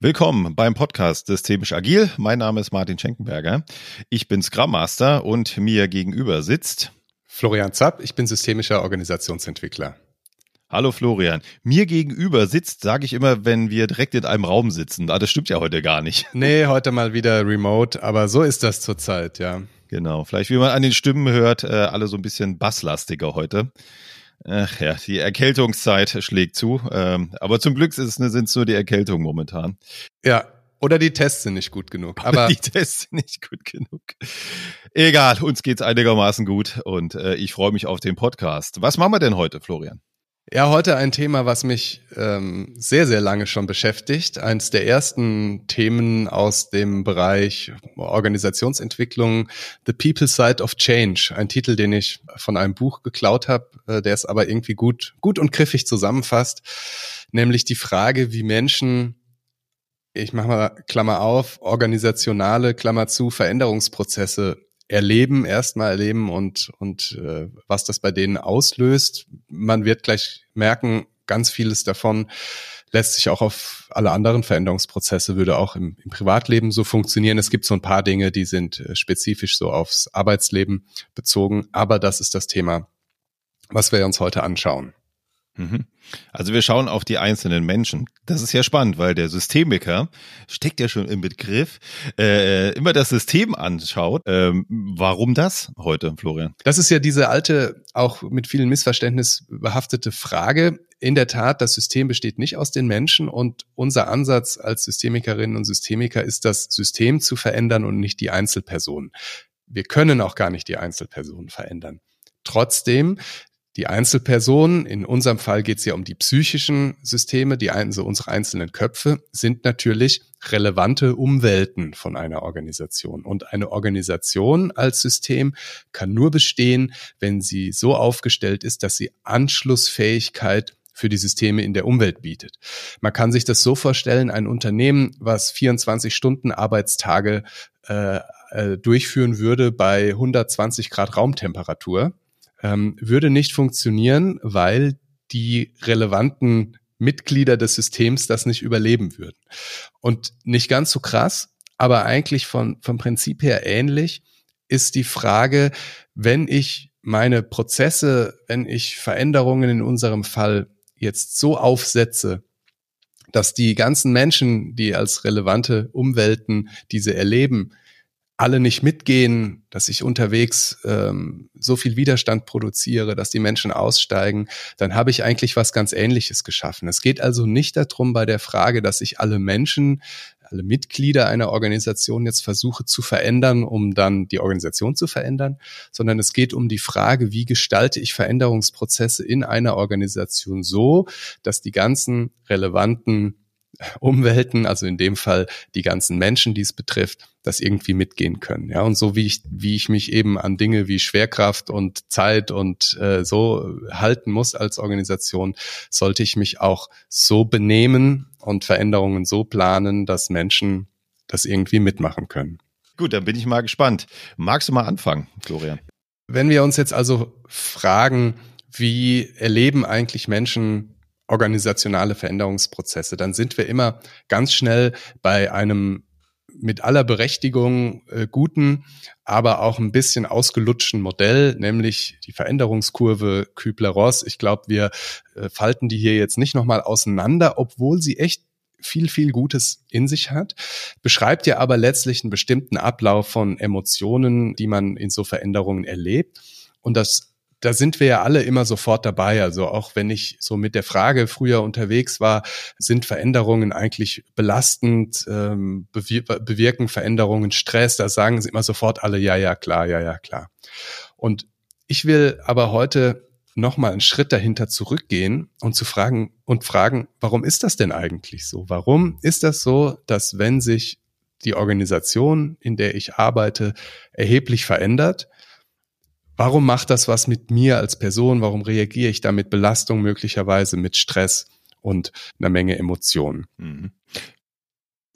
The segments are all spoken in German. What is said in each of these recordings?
Willkommen beim Podcast Systemisch Agil. Mein Name ist Martin Schenkenberger. Ich bin Scrum Master und mir gegenüber sitzt Florian Zapp. Ich bin systemischer Organisationsentwickler. Hallo Florian. Mir gegenüber sitzt, sage ich immer, wenn wir direkt in einem Raum sitzen. Ah, das stimmt ja heute gar nicht. Nee, heute mal wieder remote, aber so ist das zurzeit, ja. Genau. Vielleicht, wie man an den Stimmen hört, äh, alle so ein bisschen basslastiger heute. Ach ja, die Erkältungszeit schlägt zu. Ähm, aber zum Glück sind es nur die Erkältung momentan. Ja, oder die Tests sind nicht gut genug. Aber die Tests sind nicht gut genug. Egal, uns geht's einigermaßen gut und äh, ich freue mich auf den Podcast. Was machen wir denn heute, Florian? Ja, heute ein Thema, was mich ähm, sehr, sehr lange schon beschäftigt. Eins der ersten Themen aus dem Bereich Organisationsentwicklung, The People Side of Change. Ein Titel, den ich von einem Buch geklaut habe, äh, der es aber irgendwie gut, gut und griffig zusammenfasst. Nämlich die Frage, wie Menschen, ich mache mal Klammer auf, organisationale, Klammer zu, Veränderungsprozesse erleben, erstmal erleben und, und äh, was das bei denen auslöst. Man wird gleich merken, ganz vieles davon lässt sich auch auf alle anderen Veränderungsprozesse, würde auch im, im Privatleben so funktionieren. Es gibt so ein paar Dinge, die sind äh, spezifisch so aufs Arbeitsleben bezogen, aber das ist das Thema, was wir uns heute anschauen. Mhm. Also wir schauen auf die einzelnen Menschen. Das ist ja spannend, weil der Systemiker steckt ja schon im Begriff, äh, immer das System anschaut. Ähm, warum das heute, Florian? Das ist ja diese alte, auch mit vielen Missverständnis behaftete Frage. In der Tat, das System besteht nicht aus den Menschen und unser Ansatz als Systemikerinnen und Systemiker ist, das System zu verändern und nicht die Einzelpersonen. Wir können auch gar nicht die Einzelpersonen verändern. Trotzdem die Einzelpersonen, in unserem Fall geht es ja um die psychischen Systeme, die also unsere einzelnen Köpfe, sind natürlich relevante Umwelten von einer Organisation. Und eine Organisation als System kann nur bestehen, wenn sie so aufgestellt ist, dass sie Anschlussfähigkeit für die Systeme in der Umwelt bietet. Man kann sich das so vorstellen, ein Unternehmen, was 24 Stunden Arbeitstage äh, äh, durchführen würde bei 120 Grad Raumtemperatur, ähm, würde nicht funktionieren, weil die relevanten Mitglieder des Systems das nicht überleben würden. Und nicht ganz so krass, aber eigentlich von, vom Prinzip her ähnlich ist die Frage, wenn ich meine Prozesse, wenn ich Veränderungen in unserem Fall jetzt so aufsetze, dass die ganzen Menschen, die als relevante Umwelten diese erleben, alle nicht mitgehen, dass ich unterwegs ähm, so viel Widerstand produziere, dass die Menschen aussteigen, dann habe ich eigentlich was ganz Ähnliches geschaffen. Es geht also nicht darum bei der Frage, dass ich alle Menschen, alle Mitglieder einer Organisation jetzt versuche zu verändern, um dann die Organisation zu verändern, sondern es geht um die Frage, wie gestalte ich Veränderungsprozesse in einer Organisation so, dass die ganzen relevanten Umwelten, also in dem Fall die ganzen Menschen, die es betrifft, das irgendwie mitgehen können. Ja, und so wie ich, wie ich mich eben an Dinge wie Schwerkraft und Zeit und äh, so halten muss als Organisation, sollte ich mich auch so benehmen und Veränderungen so planen, dass Menschen das irgendwie mitmachen können. Gut, dann bin ich mal gespannt. Magst du mal anfangen, Florian? Wenn wir uns jetzt also fragen, wie erleben eigentlich Menschen organisationale Veränderungsprozesse, dann sind wir immer ganz schnell bei einem mit aller Berechtigung äh, guten, aber auch ein bisschen ausgelutschten Modell, nämlich die Veränderungskurve Kübler-Ross. Ich glaube, wir äh, falten die hier jetzt nicht nochmal auseinander, obwohl sie echt viel, viel Gutes in sich hat, beschreibt ja aber letztlich einen bestimmten Ablauf von Emotionen, die man in so Veränderungen erlebt. Und das da sind wir ja alle immer sofort dabei. Also auch wenn ich so mit der Frage früher unterwegs war, sind Veränderungen eigentlich belastend, ähm, bewirken Veränderungen Stress, da sagen sie immer sofort alle, ja, ja, klar, ja, ja, klar. Und ich will aber heute nochmal einen Schritt dahinter zurückgehen und zu fragen und fragen, warum ist das denn eigentlich so? Warum ist das so, dass wenn sich die Organisation, in der ich arbeite, erheblich verändert, Warum macht das was mit mir als Person? Warum reagiere ich da mit Belastung möglicherweise, mit Stress und einer Menge Emotionen? Mhm.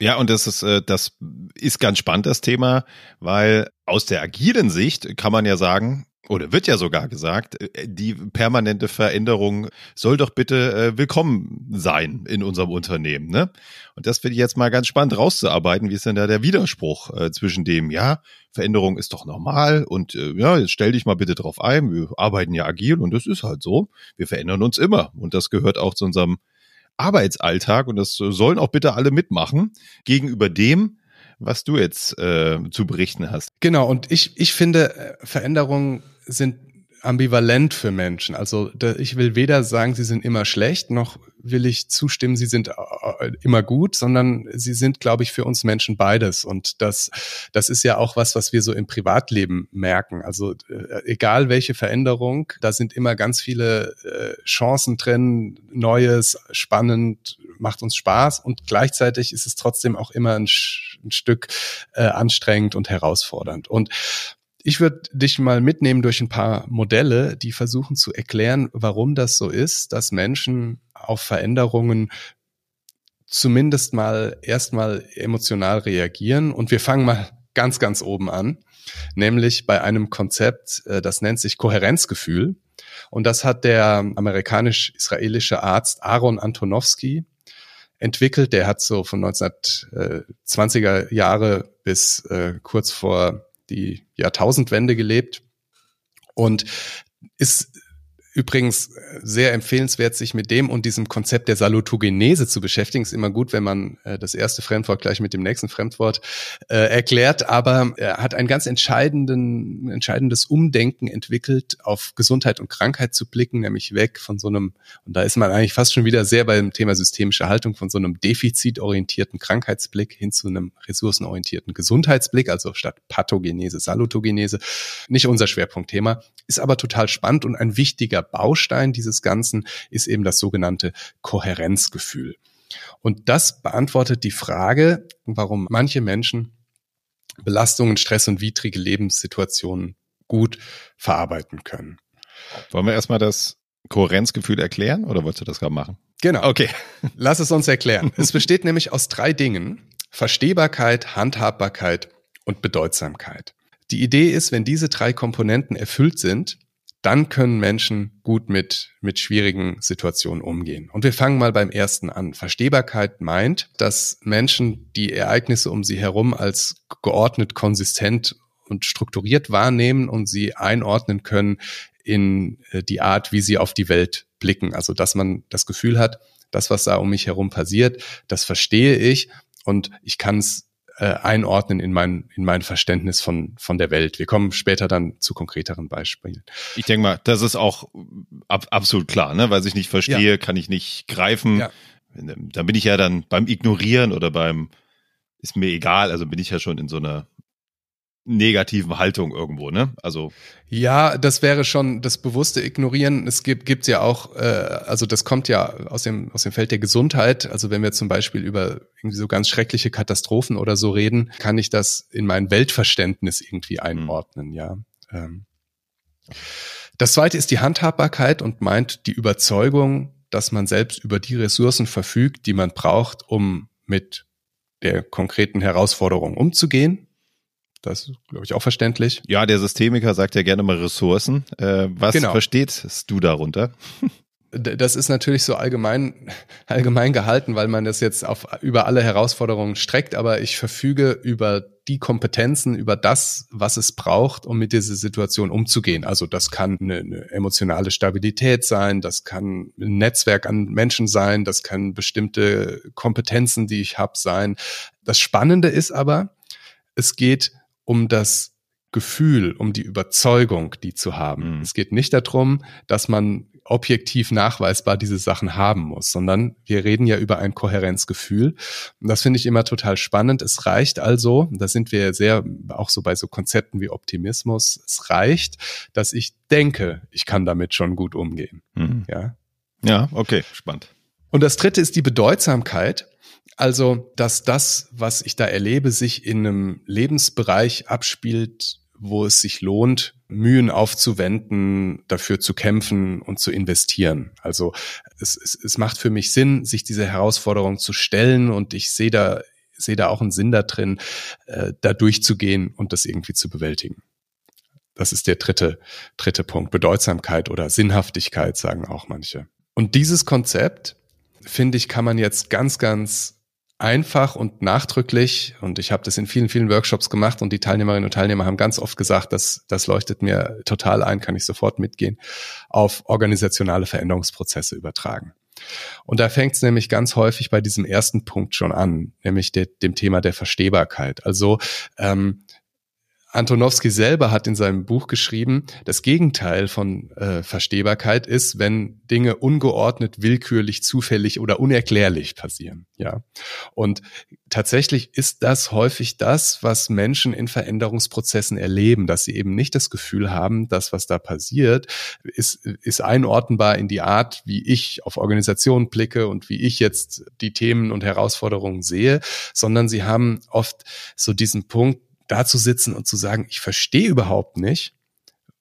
Ja, und das ist, äh, das ist ganz spannend, das Thema, weil aus der agilen Sicht kann man ja sagen, oder wird ja sogar gesagt, äh, die permanente Veränderung soll doch bitte äh, willkommen sein in unserem Unternehmen. Ne? Und das finde ich jetzt mal ganz spannend rauszuarbeiten. Wie ist denn da der Widerspruch äh, zwischen dem, ja, Veränderung ist doch normal und äh, ja, jetzt stell dich mal bitte drauf ein. Wir arbeiten ja agil und das ist halt so. Wir verändern uns immer und das gehört auch zu unserem Arbeitsalltag und das sollen auch bitte alle mitmachen. Gegenüber dem, was du jetzt äh, zu berichten hast. Genau, und ich, ich finde, äh, Veränderungen sind ambivalent für Menschen. Also ich will weder sagen, sie sind immer schlecht, noch will ich zustimmen, sie sind äh, immer gut, sondern sie sind, glaube ich, für uns Menschen beides. Und das, das ist ja auch was, was wir so im Privatleben merken. Also äh, egal welche Veränderung, da sind immer ganz viele Chancen drin, Neues, spannend, macht uns Spaß und gleichzeitig ist es trotzdem auch immer ein, ein Stück äh, anstrengend und herausfordernd. Und ich würde dich mal mitnehmen durch ein paar Modelle, die versuchen zu erklären, warum das so ist, dass Menschen auf Veränderungen zumindest mal erstmal emotional reagieren. Und wir fangen mal ganz, ganz oben an, nämlich bei einem Konzept, äh, das nennt sich Kohärenzgefühl. Und das hat der amerikanisch-israelische Arzt Aaron Antonowski entwickelt. Der hat so von 1920er Jahre bis äh, kurz vor die Jahrtausendwende gelebt und ist Übrigens sehr empfehlenswert, sich mit dem und diesem Konzept der Salutogenese zu beschäftigen. Ist immer gut, wenn man äh, das erste Fremdwort gleich mit dem nächsten Fremdwort äh, erklärt. Aber er hat ein ganz entscheidenden, entscheidendes Umdenken entwickelt, auf Gesundheit und Krankheit zu blicken, nämlich weg von so einem, und da ist man eigentlich fast schon wieder sehr beim Thema systemische Haltung, von so einem defizitorientierten Krankheitsblick hin zu einem ressourcenorientierten Gesundheitsblick, also statt Pathogenese, Salutogenese. Nicht unser Schwerpunktthema, ist aber total spannend und ein wichtiger Baustein dieses Ganzen ist eben das sogenannte Kohärenzgefühl. Und das beantwortet die Frage, warum manche Menschen Belastungen, Stress und widrige Lebenssituationen gut verarbeiten können. Wollen wir erstmal das Kohärenzgefühl erklären oder wolltest du das gerade machen? Genau. Okay. Lass es uns erklären. es besteht nämlich aus drei Dingen. Verstehbarkeit, Handhabbarkeit und Bedeutsamkeit. Die Idee ist, wenn diese drei Komponenten erfüllt sind, dann können Menschen gut mit, mit schwierigen Situationen umgehen. Und wir fangen mal beim ersten an. Verstehbarkeit meint, dass Menschen die Ereignisse um sie herum als geordnet, konsistent und strukturiert wahrnehmen und sie einordnen können in äh, die Art, wie sie auf die Welt blicken. Also, dass man das Gefühl hat, das, was da um mich herum passiert, das verstehe ich und ich kann es äh, einordnen in mein, in mein Verständnis von, von der Welt. Wir kommen später dann zu konkreteren Beispielen. Ich denke mal, das ist auch ab, absolut klar, ne? Weil ich nicht verstehe, ja. kann ich nicht greifen. Ja. Dann bin ich ja dann beim Ignorieren oder beim, ist mir egal, also bin ich ja schon in so einer negativen Haltung irgendwo, ne? Also ja, das wäre schon das bewusste Ignorieren. Es gibt gibt's ja auch, äh, also das kommt ja aus dem aus dem Feld der Gesundheit. Also wenn wir zum Beispiel über irgendwie so ganz schreckliche Katastrophen oder so reden, kann ich das in mein Weltverständnis irgendwie mhm. einordnen, mhm. ja. Ähm. Das zweite ist die Handhabbarkeit und meint die Überzeugung, dass man selbst über die Ressourcen verfügt, die man braucht, um mit der konkreten Herausforderung umzugehen das ist, glaube ich, auch verständlich. Ja, der Systemiker sagt ja gerne mal Ressourcen. Äh, was genau. verstehst du darunter? Das ist natürlich so allgemein, allgemein gehalten, weil man das jetzt auf, über alle Herausforderungen streckt, aber ich verfüge über die Kompetenzen, über das, was es braucht, um mit dieser Situation umzugehen. Also das kann eine, eine emotionale Stabilität sein, das kann ein Netzwerk an Menschen sein, das kann bestimmte Kompetenzen, die ich habe, sein. Das Spannende ist aber, es geht um das Gefühl, um die Überzeugung, die zu haben. Mhm. Es geht nicht darum, dass man objektiv nachweisbar diese Sachen haben muss, sondern wir reden ja über ein Kohärenzgefühl. Und das finde ich immer total spannend. Es reicht also, da sind wir sehr auch so bei so Konzepten wie Optimismus, es reicht, dass ich denke, ich kann damit schon gut umgehen. Mhm. Ja. Ja, okay, spannend. Und das dritte ist die Bedeutsamkeit. Also, dass das, was ich da erlebe, sich in einem Lebensbereich abspielt, wo es sich lohnt, Mühen aufzuwenden, dafür zu kämpfen und zu investieren. Also es, es, es macht für mich Sinn, sich diese Herausforderung zu stellen und ich sehe da, sehe da auch einen Sinn da drin, äh, da durchzugehen und das irgendwie zu bewältigen. Das ist der dritte, dritte Punkt. Bedeutsamkeit oder Sinnhaftigkeit, sagen auch manche. Und dieses Konzept, finde ich, kann man jetzt ganz, ganz einfach und nachdrücklich, und ich habe das in vielen, vielen Workshops gemacht und die Teilnehmerinnen und Teilnehmer haben ganz oft gesagt, dass das leuchtet mir total ein, kann ich sofort mitgehen, auf organisationale Veränderungsprozesse übertragen. Und da fängt es nämlich ganz häufig bei diesem ersten Punkt schon an, nämlich der, dem Thema der Verstehbarkeit. Also ähm, Antonowski selber hat in seinem Buch geschrieben, das Gegenteil von äh, Verstehbarkeit ist, wenn Dinge ungeordnet, willkürlich, zufällig oder unerklärlich passieren. Ja. Und tatsächlich ist das häufig das, was Menschen in Veränderungsprozessen erleben, dass sie eben nicht das Gefühl haben, dass was da passiert, ist, ist einordnbar in die Art, wie ich auf Organisationen blicke und wie ich jetzt die Themen und Herausforderungen sehe, sondern sie haben oft so diesen Punkt, da zu sitzen und zu sagen, ich verstehe überhaupt nicht,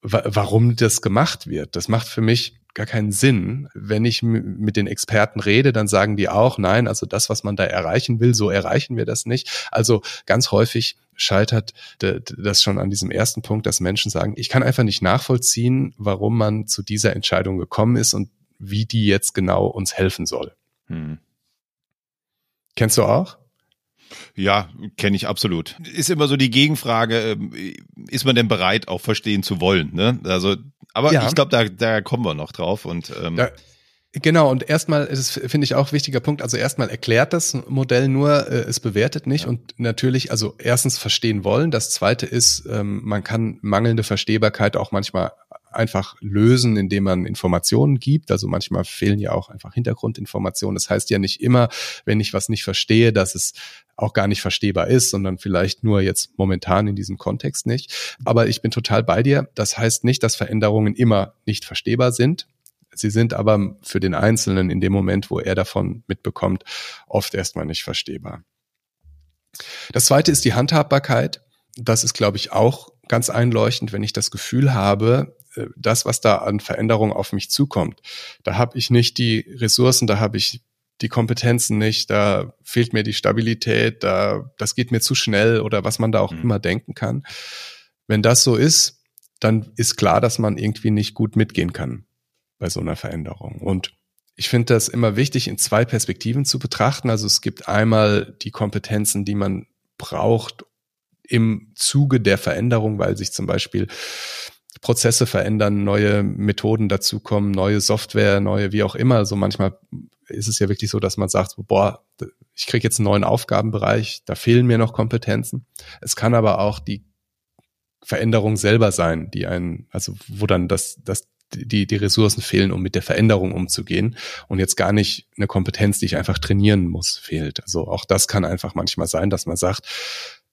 warum das gemacht wird. Das macht für mich gar keinen Sinn. Wenn ich mit den Experten rede, dann sagen die auch, nein, also das, was man da erreichen will, so erreichen wir das nicht. Also ganz häufig scheitert das schon an diesem ersten Punkt, dass Menschen sagen, ich kann einfach nicht nachvollziehen, warum man zu dieser Entscheidung gekommen ist und wie die jetzt genau uns helfen soll. Hm. Kennst du auch? Ja, kenne ich absolut. Ist immer so die Gegenfrage, ähm, ist man denn bereit, auch verstehen zu wollen? Ne? Also, aber ja. ich glaube, da, da kommen wir noch drauf. Und ähm, da, Genau, und erstmal ist es, finde ich, auch wichtiger Punkt. Also erstmal erklärt das Modell nur, äh, es bewertet nicht. Ja. Und natürlich, also erstens verstehen wollen. Das zweite ist, ähm, man kann mangelnde Verstehbarkeit auch manchmal einfach lösen, indem man Informationen gibt. Also manchmal fehlen ja auch einfach Hintergrundinformationen. Das heißt ja nicht immer, wenn ich was nicht verstehe, dass es auch gar nicht verstehbar ist, sondern vielleicht nur jetzt momentan in diesem Kontext nicht. Aber ich bin total bei dir. Das heißt nicht, dass Veränderungen immer nicht verstehbar sind. Sie sind aber für den Einzelnen in dem Moment, wo er davon mitbekommt, oft erstmal nicht verstehbar. Das zweite ist die Handhabbarkeit. Das ist, glaube ich, auch ganz einleuchtend, wenn ich das Gefühl habe, das, was da an Veränderungen auf mich zukommt, da habe ich nicht die Ressourcen, da habe ich die Kompetenzen nicht, da fehlt mir die Stabilität, da das geht mir zu schnell oder was man da auch mhm. immer denken kann. Wenn das so ist, dann ist klar, dass man irgendwie nicht gut mitgehen kann bei so einer Veränderung. Und ich finde das immer wichtig, in zwei Perspektiven zu betrachten. Also es gibt einmal die Kompetenzen, die man braucht im Zuge der Veränderung, weil sich zum Beispiel Prozesse verändern, neue Methoden dazukommen, neue Software, neue wie auch immer. Also manchmal ist es ja wirklich so, dass man sagt, boah, ich kriege jetzt einen neuen Aufgabenbereich, da fehlen mir noch Kompetenzen. Es kann aber auch die Veränderung selber sein, die einen, also wo dann das, das die, die Ressourcen fehlen, um mit der Veränderung umzugehen und jetzt gar nicht eine Kompetenz, die ich einfach trainieren muss, fehlt. Also auch das kann einfach manchmal sein, dass man sagt,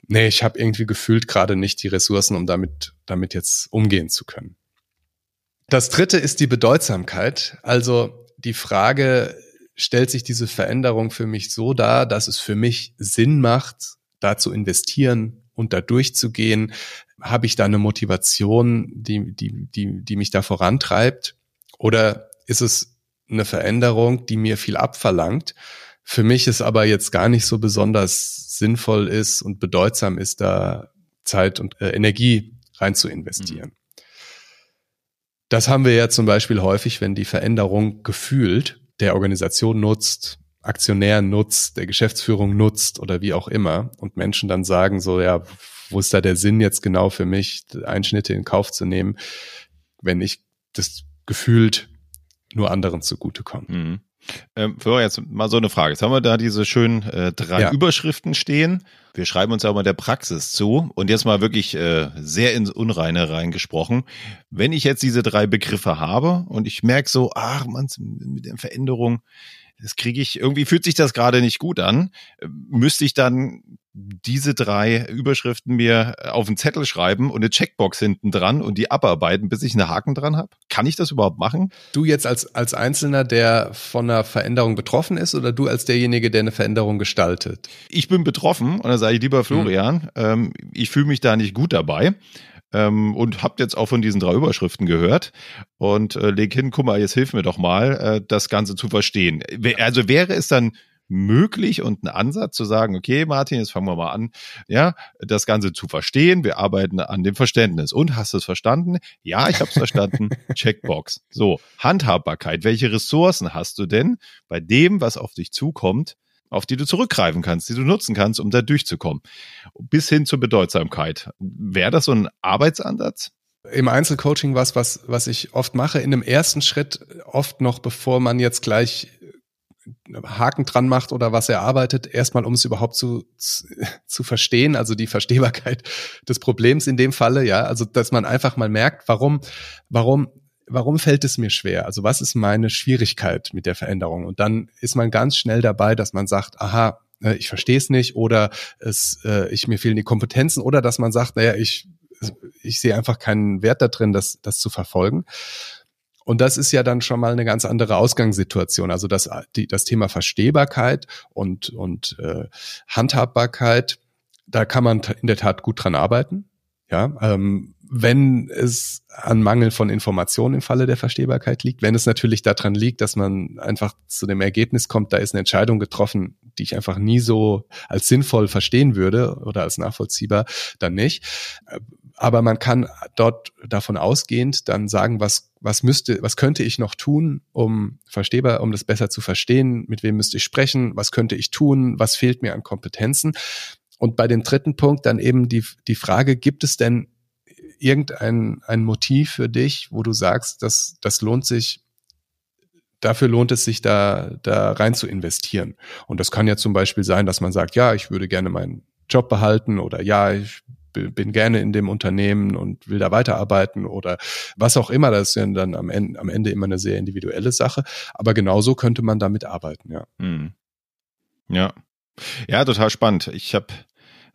nee, ich habe irgendwie gefühlt gerade nicht die Ressourcen, um damit, damit jetzt umgehen zu können. Das dritte ist die Bedeutsamkeit. Also die Frage, stellt sich diese Veränderung für mich so dar, dass es für mich Sinn macht, da zu investieren und da durchzugehen? Habe ich da eine Motivation, die, die, die, die mich da vorantreibt? Oder ist es eine Veränderung, die mir viel abverlangt? Für mich ist aber jetzt gar nicht so besonders sinnvoll ist und bedeutsam ist, da Zeit und äh, Energie rein zu investieren. Mhm. Das haben wir ja zum Beispiel häufig, wenn die Veränderung gefühlt der Organisation nutzt, Aktionären nutzt, der Geschäftsführung nutzt oder wie auch immer und Menschen dann sagen so, ja, wo ist da der Sinn jetzt genau für mich, Einschnitte in Kauf zu nehmen, wenn ich das gefühlt nur anderen zugutekomme. Mhm. Ähm, für jetzt mal so eine Frage. Jetzt haben wir da diese schönen äh, drei ja. Überschriften stehen. Wir schreiben uns ja mal der Praxis zu und jetzt mal wirklich äh, sehr ins Unreine reingesprochen. Wenn ich jetzt diese drei Begriffe habe und ich merke so, ach man, mit der Veränderung, das kriege ich, irgendwie fühlt sich das gerade nicht gut an, müsste ich dann diese drei Überschriften mir auf einen Zettel schreiben und eine Checkbox hinten dran und die abarbeiten, bis ich einen Haken dran habe? Kann ich das überhaupt machen? Du jetzt als, als Einzelner, der von einer Veränderung betroffen ist oder du als derjenige, der eine Veränderung gestaltet? Ich bin betroffen und dann sage ich, lieber Florian, hm. ähm, ich fühle mich da nicht gut dabei ähm, und habt jetzt auch von diesen drei Überschriften gehört und äh, leg hin, guck mal, jetzt hilf mir doch mal, äh, das Ganze zu verstehen. Also wäre es dann möglich und ein Ansatz zu sagen, okay, Martin, jetzt fangen wir mal an, ja, das Ganze zu verstehen. Wir arbeiten an dem Verständnis. Und hast du es verstanden? Ja, ich habe es verstanden. Checkbox. So, Handhabbarkeit. Welche Ressourcen hast du denn bei dem, was auf dich zukommt? auf die du zurückgreifen kannst, die du nutzen kannst, um da durchzukommen. Bis hin zur Bedeutsamkeit. Wäre das so ein Arbeitsansatz? Im Einzelcoaching was, was, was ich oft mache, in dem ersten Schritt, oft noch bevor man jetzt gleich Haken dran macht oder was er arbeitet, erstmal um es überhaupt zu, zu verstehen, also die Verstehbarkeit des Problems in dem Falle, ja, also dass man einfach mal merkt, warum, warum, warum fällt es mir schwer? Also was ist meine Schwierigkeit mit der Veränderung? Und dann ist man ganz schnell dabei, dass man sagt, aha, äh, ich verstehe es nicht oder es, äh, ich mir fehlen die Kompetenzen oder dass man sagt, naja, ich ich sehe einfach keinen Wert da drin, das, das zu verfolgen. Und das ist ja dann schon mal eine ganz andere Ausgangssituation. Also das, die, das Thema Verstehbarkeit und, und äh, Handhabbarkeit, da kann man in der Tat gut dran arbeiten. Ja, ähm, wenn es an Mangel von Informationen im Falle der Verstehbarkeit liegt, wenn es natürlich daran liegt, dass man einfach zu dem Ergebnis kommt, da ist eine Entscheidung getroffen, die ich einfach nie so als sinnvoll verstehen würde oder als nachvollziehbar, dann nicht aber man kann dort davon ausgehend dann sagen, was, was müsste, was könnte ich noch tun, um verstehbar, um das besser zu verstehen, mit wem müsste ich sprechen, was könnte ich tun, was fehlt mir an Kompetenzen. Und bei dem dritten Punkt dann eben die, die Frage, gibt es denn irgendein ein Motiv für dich, wo du sagst, dass das lohnt sich, dafür lohnt es sich da, da rein zu investieren. Und das kann ja zum Beispiel sein, dass man sagt, ja, ich würde gerne meinen Job behalten oder ja, ich bin gerne in dem Unternehmen und will da weiterarbeiten oder was auch immer. Das ist ja dann am Ende, am Ende immer eine sehr individuelle Sache. Aber genauso könnte man damit arbeiten, ja. Hm. Ja. Ja, total spannend. Ich habe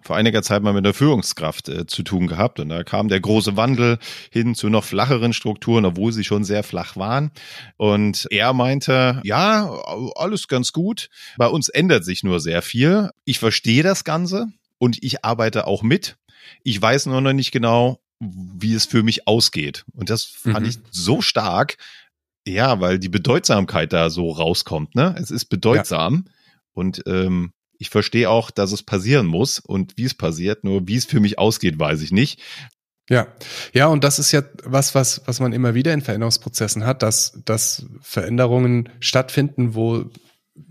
vor einiger Zeit mal mit der Führungskraft äh, zu tun gehabt und da kam der große Wandel hin zu noch flacheren Strukturen, obwohl sie schon sehr flach waren. Und er meinte, ja, alles ganz gut. Bei uns ändert sich nur sehr viel. Ich verstehe das Ganze und ich arbeite auch mit. Ich weiß nur noch nicht genau, wie es für mich ausgeht. Und das fand mhm. ich so stark. Ja, weil die Bedeutsamkeit da so rauskommt, ne? Es ist bedeutsam. Ja. Und ähm, ich verstehe auch, dass es passieren muss und wie es passiert, nur wie es für mich ausgeht, weiß ich nicht. Ja, ja, und das ist ja was, was, was man immer wieder in Veränderungsprozessen hat, dass, dass Veränderungen stattfinden, wo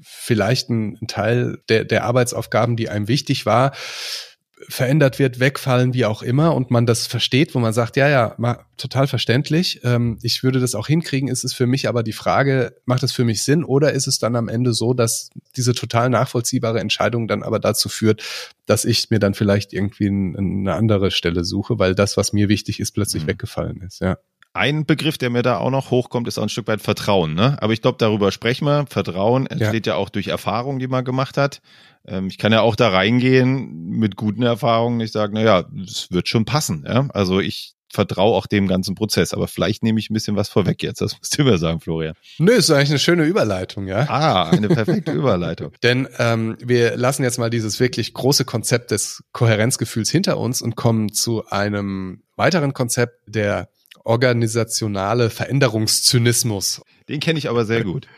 vielleicht ein, ein Teil der, der Arbeitsaufgaben, die einem wichtig war, verändert wird, wegfallen, wie auch immer, und man das versteht, wo man sagt, ja, ja, ma, total verständlich, ähm, ich würde das auch hinkriegen, ist es für mich aber die Frage, macht es für mich Sinn oder ist es dann am Ende so, dass diese total nachvollziehbare Entscheidung dann aber dazu führt, dass ich mir dann vielleicht irgendwie ein, eine andere Stelle suche, weil das, was mir wichtig ist, plötzlich mhm. weggefallen ist, ja. Ein Begriff, der mir da auch noch hochkommt, ist auch ein Stück weit Vertrauen. Ne? Aber ich glaube, darüber sprechen wir. Vertrauen entsteht ja. ja auch durch Erfahrungen, die man gemacht hat. Ähm, ich kann ja auch da reingehen mit guten Erfahrungen. Ich sage, naja, es wird schon passen. Ja? Also ich vertraue auch dem ganzen Prozess. Aber vielleicht nehme ich ein bisschen was vorweg jetzt. Das musst du mir sagen, Florian. Nö, ist eigentlich eine schöne Überleitung, ja. Ah, eine perfekte Überleitung. Denn ähm, wir lassen jetzt mal dieses wirklich große Konzept des Kohärenzgefühls hinter uns und kommen zu einem weiteren Konzept der organisationale Veränderungszynismus. Den kenne ich aber sehr gut.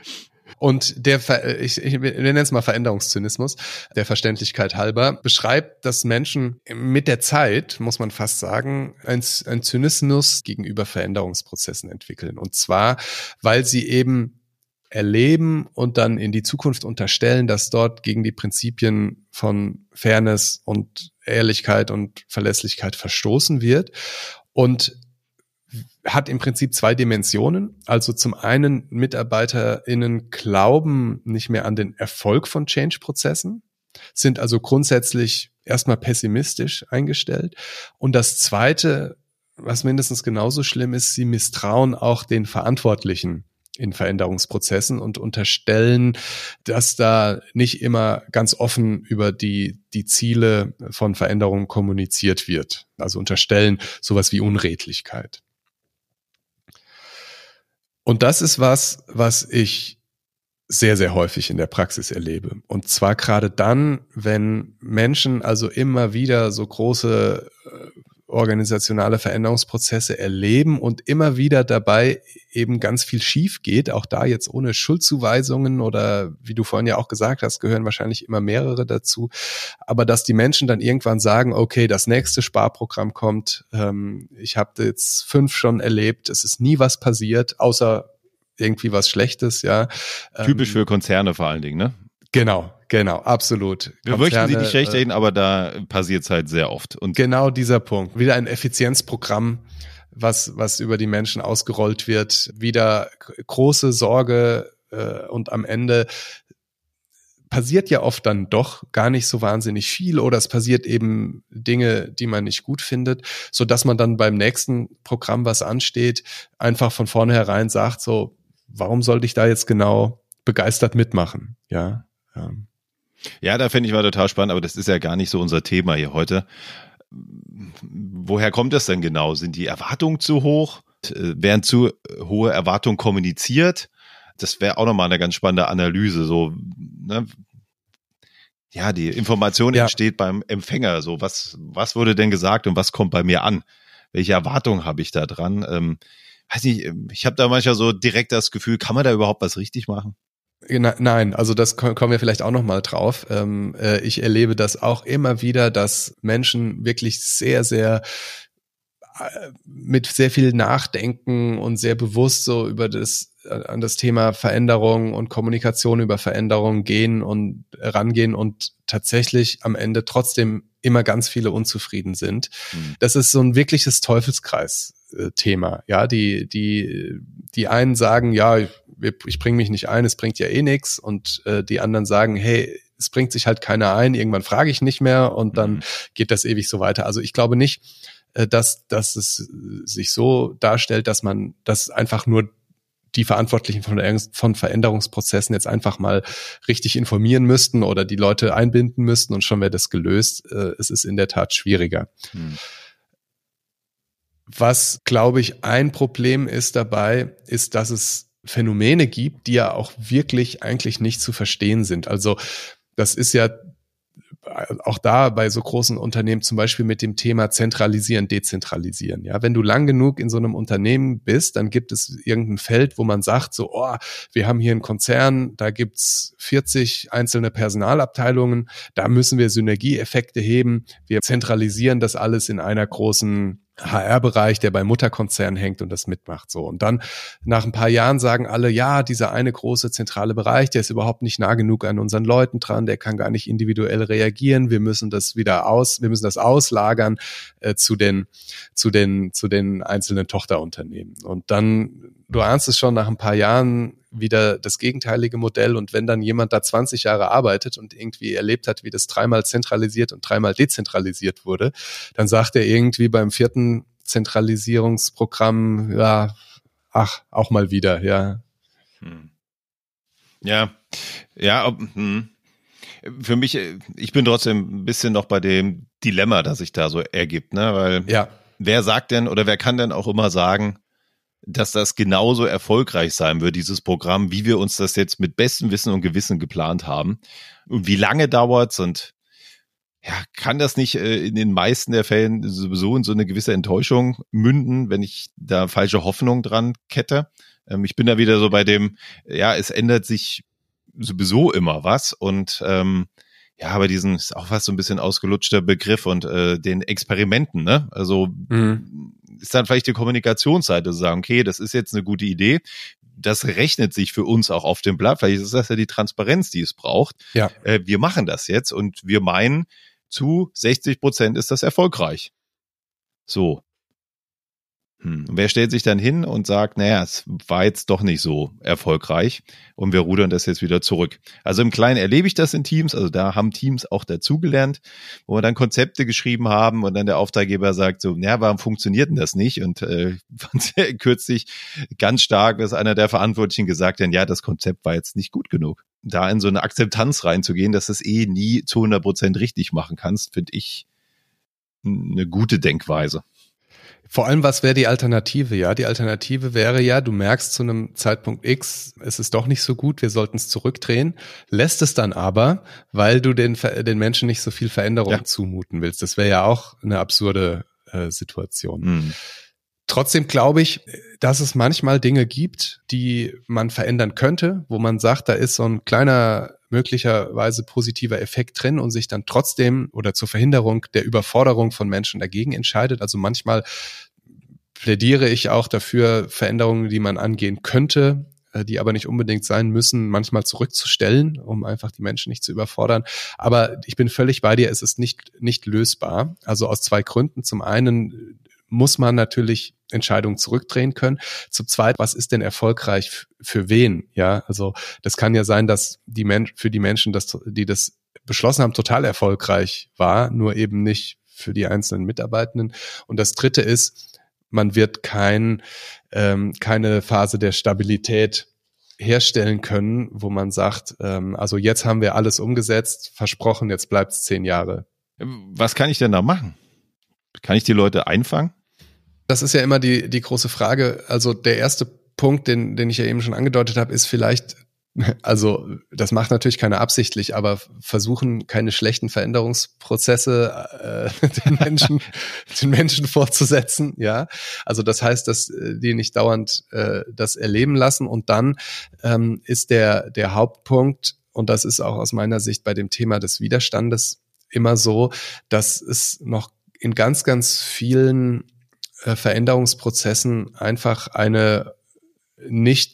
Und der, ich, ich nenne es mal Veränderungszynismus, der Verständlichkeit halber, beschreibt, dass Menschen mit der Zeit, muss man fast sagen, ein, ein Zynismus gegenüber Veränderungsprozessen entwickeln. Und zwar, weil sie eben erleben und dann in die Zukunft unterstellen, dass dort gegen die Prinzipien von Fairness und Ehrlichkeit und Verlässlichkeit verstoßen wird. Und hat im Prinzip zwei Dimensionen. Also zum einen MitarbeiterInnen glauben nicht mehr an den Erfolg von Change-Prozessen, sind also grundsätzlich erstmal pessimistisch eingestellt. Und das zweite, was mindestens genauso schlimm ist, sie misstrauen auch den Verantwortlichen in Veränderungsprozessen und unterstellen, dass da nicht immer ganz offen über die, die Ziele von Veränderungen kommuniziert wird. Also unterstellen sowas wie Unredlichkeit. Und das ist was, was ich sehr, sehr häufig in der Praxis erlebe. Und zwar gerade dann, wenn Menschen also immer wieder so große äh, organisationale Veränderungsprozesse erleben und immer wieder dabei eben ganz viel schief geht. Auch da jetzt ohne Schuldzuweisungen oder wie du vorhin ja auch gesagt hast, gehören wahrscheinlich immer mehrere dazu. Aber dass die Menschen dann irgendwann sagen, okay, das nächste Sparprogramm kommt, ähm, ich habe jetzt fünf schon erlebt, es ist nie was passiert, außer irgendwie was Schlechtes, ja. Typisch ähm, für Konzerne vor allen Dingen, ne? Genau, genau, absolut. Wir Konzerne, möchten sie nicht schlecht äh, reden, aber da passiert es halt sehr oft. Und genau dieser Punkt. Wieder ein Effizienzprogramm, was, was über die Menschen ausgerollt wird. Wieder große Sorge äh, und am Ende passiert ja oft dann doch gar nicht so wahnsinnig viel oder es passiert eben Dinge, die man nicht gut findet, so dass man dann beim nächsten Programm, was ansteht, einfach von vornherein sagt, so, warum sollte ich da jetzt genau begeistert mitmachen? Ja. Ja, ja da finde ich mal total spannend, aber das ist ja gar nicht so unser Thema hier heute. Woher kommt das denn genau? Sind die Erwartungen zu hoch? Werden zu hohe Erwartungen kommuniziert? Das wäre auch nochmal eine ganz spannende Analyse. So, ne? Ja, die Information ja. entsteht beim Empfänger. So, was, was wurde denn gesagt und was kommt bei mir an? Welche Erwartungen habe ich da dran? Ähm, weiß nicht, ich habe da manchmal so direkt das Gefühl, kann man da überhaupt was richtig machen? Nein, also das kommen wir vielleicht auch noch mal drauf. Ähm, äh, ich erlebe das auch immer wieder, dass Menschen wirklich sehr, sehr äh, mit sehr viel Nachdenken und sehr bewusst so über das äh, an das Thema Veränderung und Kommunikation über Veränderung gehen und rangehen und tatsächlich am Ende trotzdem immer ganz viele unzufrieden sind. Mhm. Das ist so ein wirkliches Teufelskreis-Thema. Ja, die, die, die einen sagen, ja, ich bringe mich nicht ein, es bringt ja eh nichts. Und äh, die anderen sagen, hey, es bringt sich halt keiner ein, irgendwann frage ich nicht mehr und dann mhm. geht das ewig so weiter. Also ich glaube nicht, äh, dass, dass es sich so darstellt, dass man das einfach nur die Verantwortlichen von, von Veränderungsprozessen jetzt einfach mal richtig informieren müssten oder die Leute einbinden müssten und schon wäre das gelöst. Äh, es ist in der Tat schwieriger. Hm. Was, glaube ich, ein Problem ist dabei, ist, dass es Phänomene gibt, die ja auch wirklich eigentlich nicht zu verstehen sind. Also das ist ja auch da bei so großen Unternehmen zum Beispiel mit dem Thema zentralisieren, dezentralisieren. Ja, wenn du lang genug in so einem Unternehmen bist, dann gibt es irgendein Feld, wo man sagt so, oh, wir haben hier einen Konzern, da gibt's 40 einzelne Personalabteilungen, da müssen wir Synergieeffekte heben. Wir zentralisieren das alles in einer großen HR-Bereich, der beim Mutterkonzern hängt und das mitmacht. So. Und dann nach ein paar Jahren sagen alle, ja, dieser eine große zentrale Bereich, der ist überhaupt nicht nah genug an unseren Leuten dran, der kann gar nicht individuell reagieren. Wir müssen das wieder aus, wir müssen das auslagern äh, zu den, zu den, zu den einzelnen Tochterunternehmen. Und dann, du ahnst es schon, nach ein paar Jahren wieder das gegenteilige Modell. Und wenn dann jemand da 20 Jahre arbeitet und irgendwie erlebt hat, wie das dreimal zentralisiert und dreimal dezentralisiert wurde, dann sagt er irgendwie beim vierten Zentralisierungsprogramm, ja, ach, auch mal wieder, ja. Hm. Ja, ja, ob, hm. für mich, ich bin trotzdem ein bisschen noch bei dem Dilemma, das sich da so ergibt, ne, weil ja. wer sagt denn oder wer kann denn auch immer sagen, dass das genauso erfolgreich sein wird, dieses Programm, wie wir uns das jetzt mit bestem Wissen und Gewissen geplant haben. Und wie lange dauert's und ja, kann das nicht äh, in den meisten der Fällen sowieso in so eine gewisse Enttäuschung münden, wenn ich da falsche Hoffnung dran kette? Ähm, ich bin da wieder so bei dem, ja, es ändert sich sowieso immer was und ähm, ja, aber diesen ist auch was so ein bisschen ausgelutschter Begriff und äh, den Experimenten, ne? Also mhm. ist dann vielleicht die Kommunikationsseite zu sagen, okay, das ist jetzt eine gute Idee. Das rechnet sich für uns auch auf dem Blatt. Vielleicht ist das ja die Transparenz, die es braucht. Ja. Äh, wir machen das jetzt und wir meinen, zu 60 Prozent ist das erfolgreich. So. Hm. Und wer stellt sich dann hin und sagt, naja, es war jetzt doch nicht so erfolgreich und wir rudern das jetzt wieder zurück. Also im Kleinen erlebe ich das in Teams, also da haben Teams auch dazugelernt, wo wir dann Konzepte geschrieben haben und dann der Auftraggeber sagt so, naja, warum funktioniert denn das nicht? Und äh, kürzlich ganz stark, was einer der Verantwortlichen gesagt hat, ja, das Konzept war jetzt nicht gut genug. Da in so eine Akzeptanz reinzugehen, dass du es eh nie zu 100 Prozent richtig machen kannst, finde ich eine gute Denkweise. Vor allem, was wäre die Alternative? Ja, die Alternative wäre ja, du merkst zu einem Zeitpunkt X, es ist doch nicht so gut, wir sollten es zurückdrehen, lässt es dann aber, weil du den, den Menschen nicht so viel Veränderung ja. zumuten willst. Das wäre ja auch eine absurde äh, Situation. Mhm. Trotzdem glaube ich, dass es manchmal Dinge gibt, die man verändern könnte, wo man sagt, da ist so ein kleiner möglicherweise positiver Effekt drin und sich dann trotzdem oder zur Verhinderung der Überforderung von Menschen dagegen entscheidet. Also manchmal plädiere ich auch dafür, Veränderungen, die man angehen könnte, äh, die aber nicht unbedingt sein müssen, manchmal zurückzustellen, um einfach die Menschen nicht zu überfordern. Aber ich bin völlig bei dir, es ist nicht, nicht lösbar. Also aus zwei Gründen. Zum einen muss man natürlich Entscheidungen zurückdrehen können. Zum Zweiten, was ist denn erfolgreich für wen? Ja, also das kann ja sein, dass die Men für die Menschen, dass, die das beschlossen haben, total erfolgreich war, nur eben nicht für die einzelnen Mitarbeitenden. Und das Dritte ist, man wird kein, ähm, keine Phase der Stabilität herstellen können, wo man sagt, ähm, also jetzt haben wir alles umgesetzt, versprochen, jetzt bleibt es zehn Jahre. Was kann ich denn da machen? Kann ich die Leute einfangen? Das ist ja immer die, die große Frage. Also der erste Punkt, den, den ich ja eben schon angedeutet habe, ist vielleicht also das macht natürlich keiner absichtlich, aber versuchen keine schlechten Veränderungsprozesse äh, den Menschen, den Menschen fortzusetzen, ja. Also das heißt, dass äh, die nicht dauernd äh, das erleben lassen. Und dann ähm, ist der der Hauptpunkt und das ist auch aus meiner Sicht bei dem Thema des Widerstandes immer so, dass es noch in ganz ganz vielen äh, Veränderungsprozessen einfach eine nicht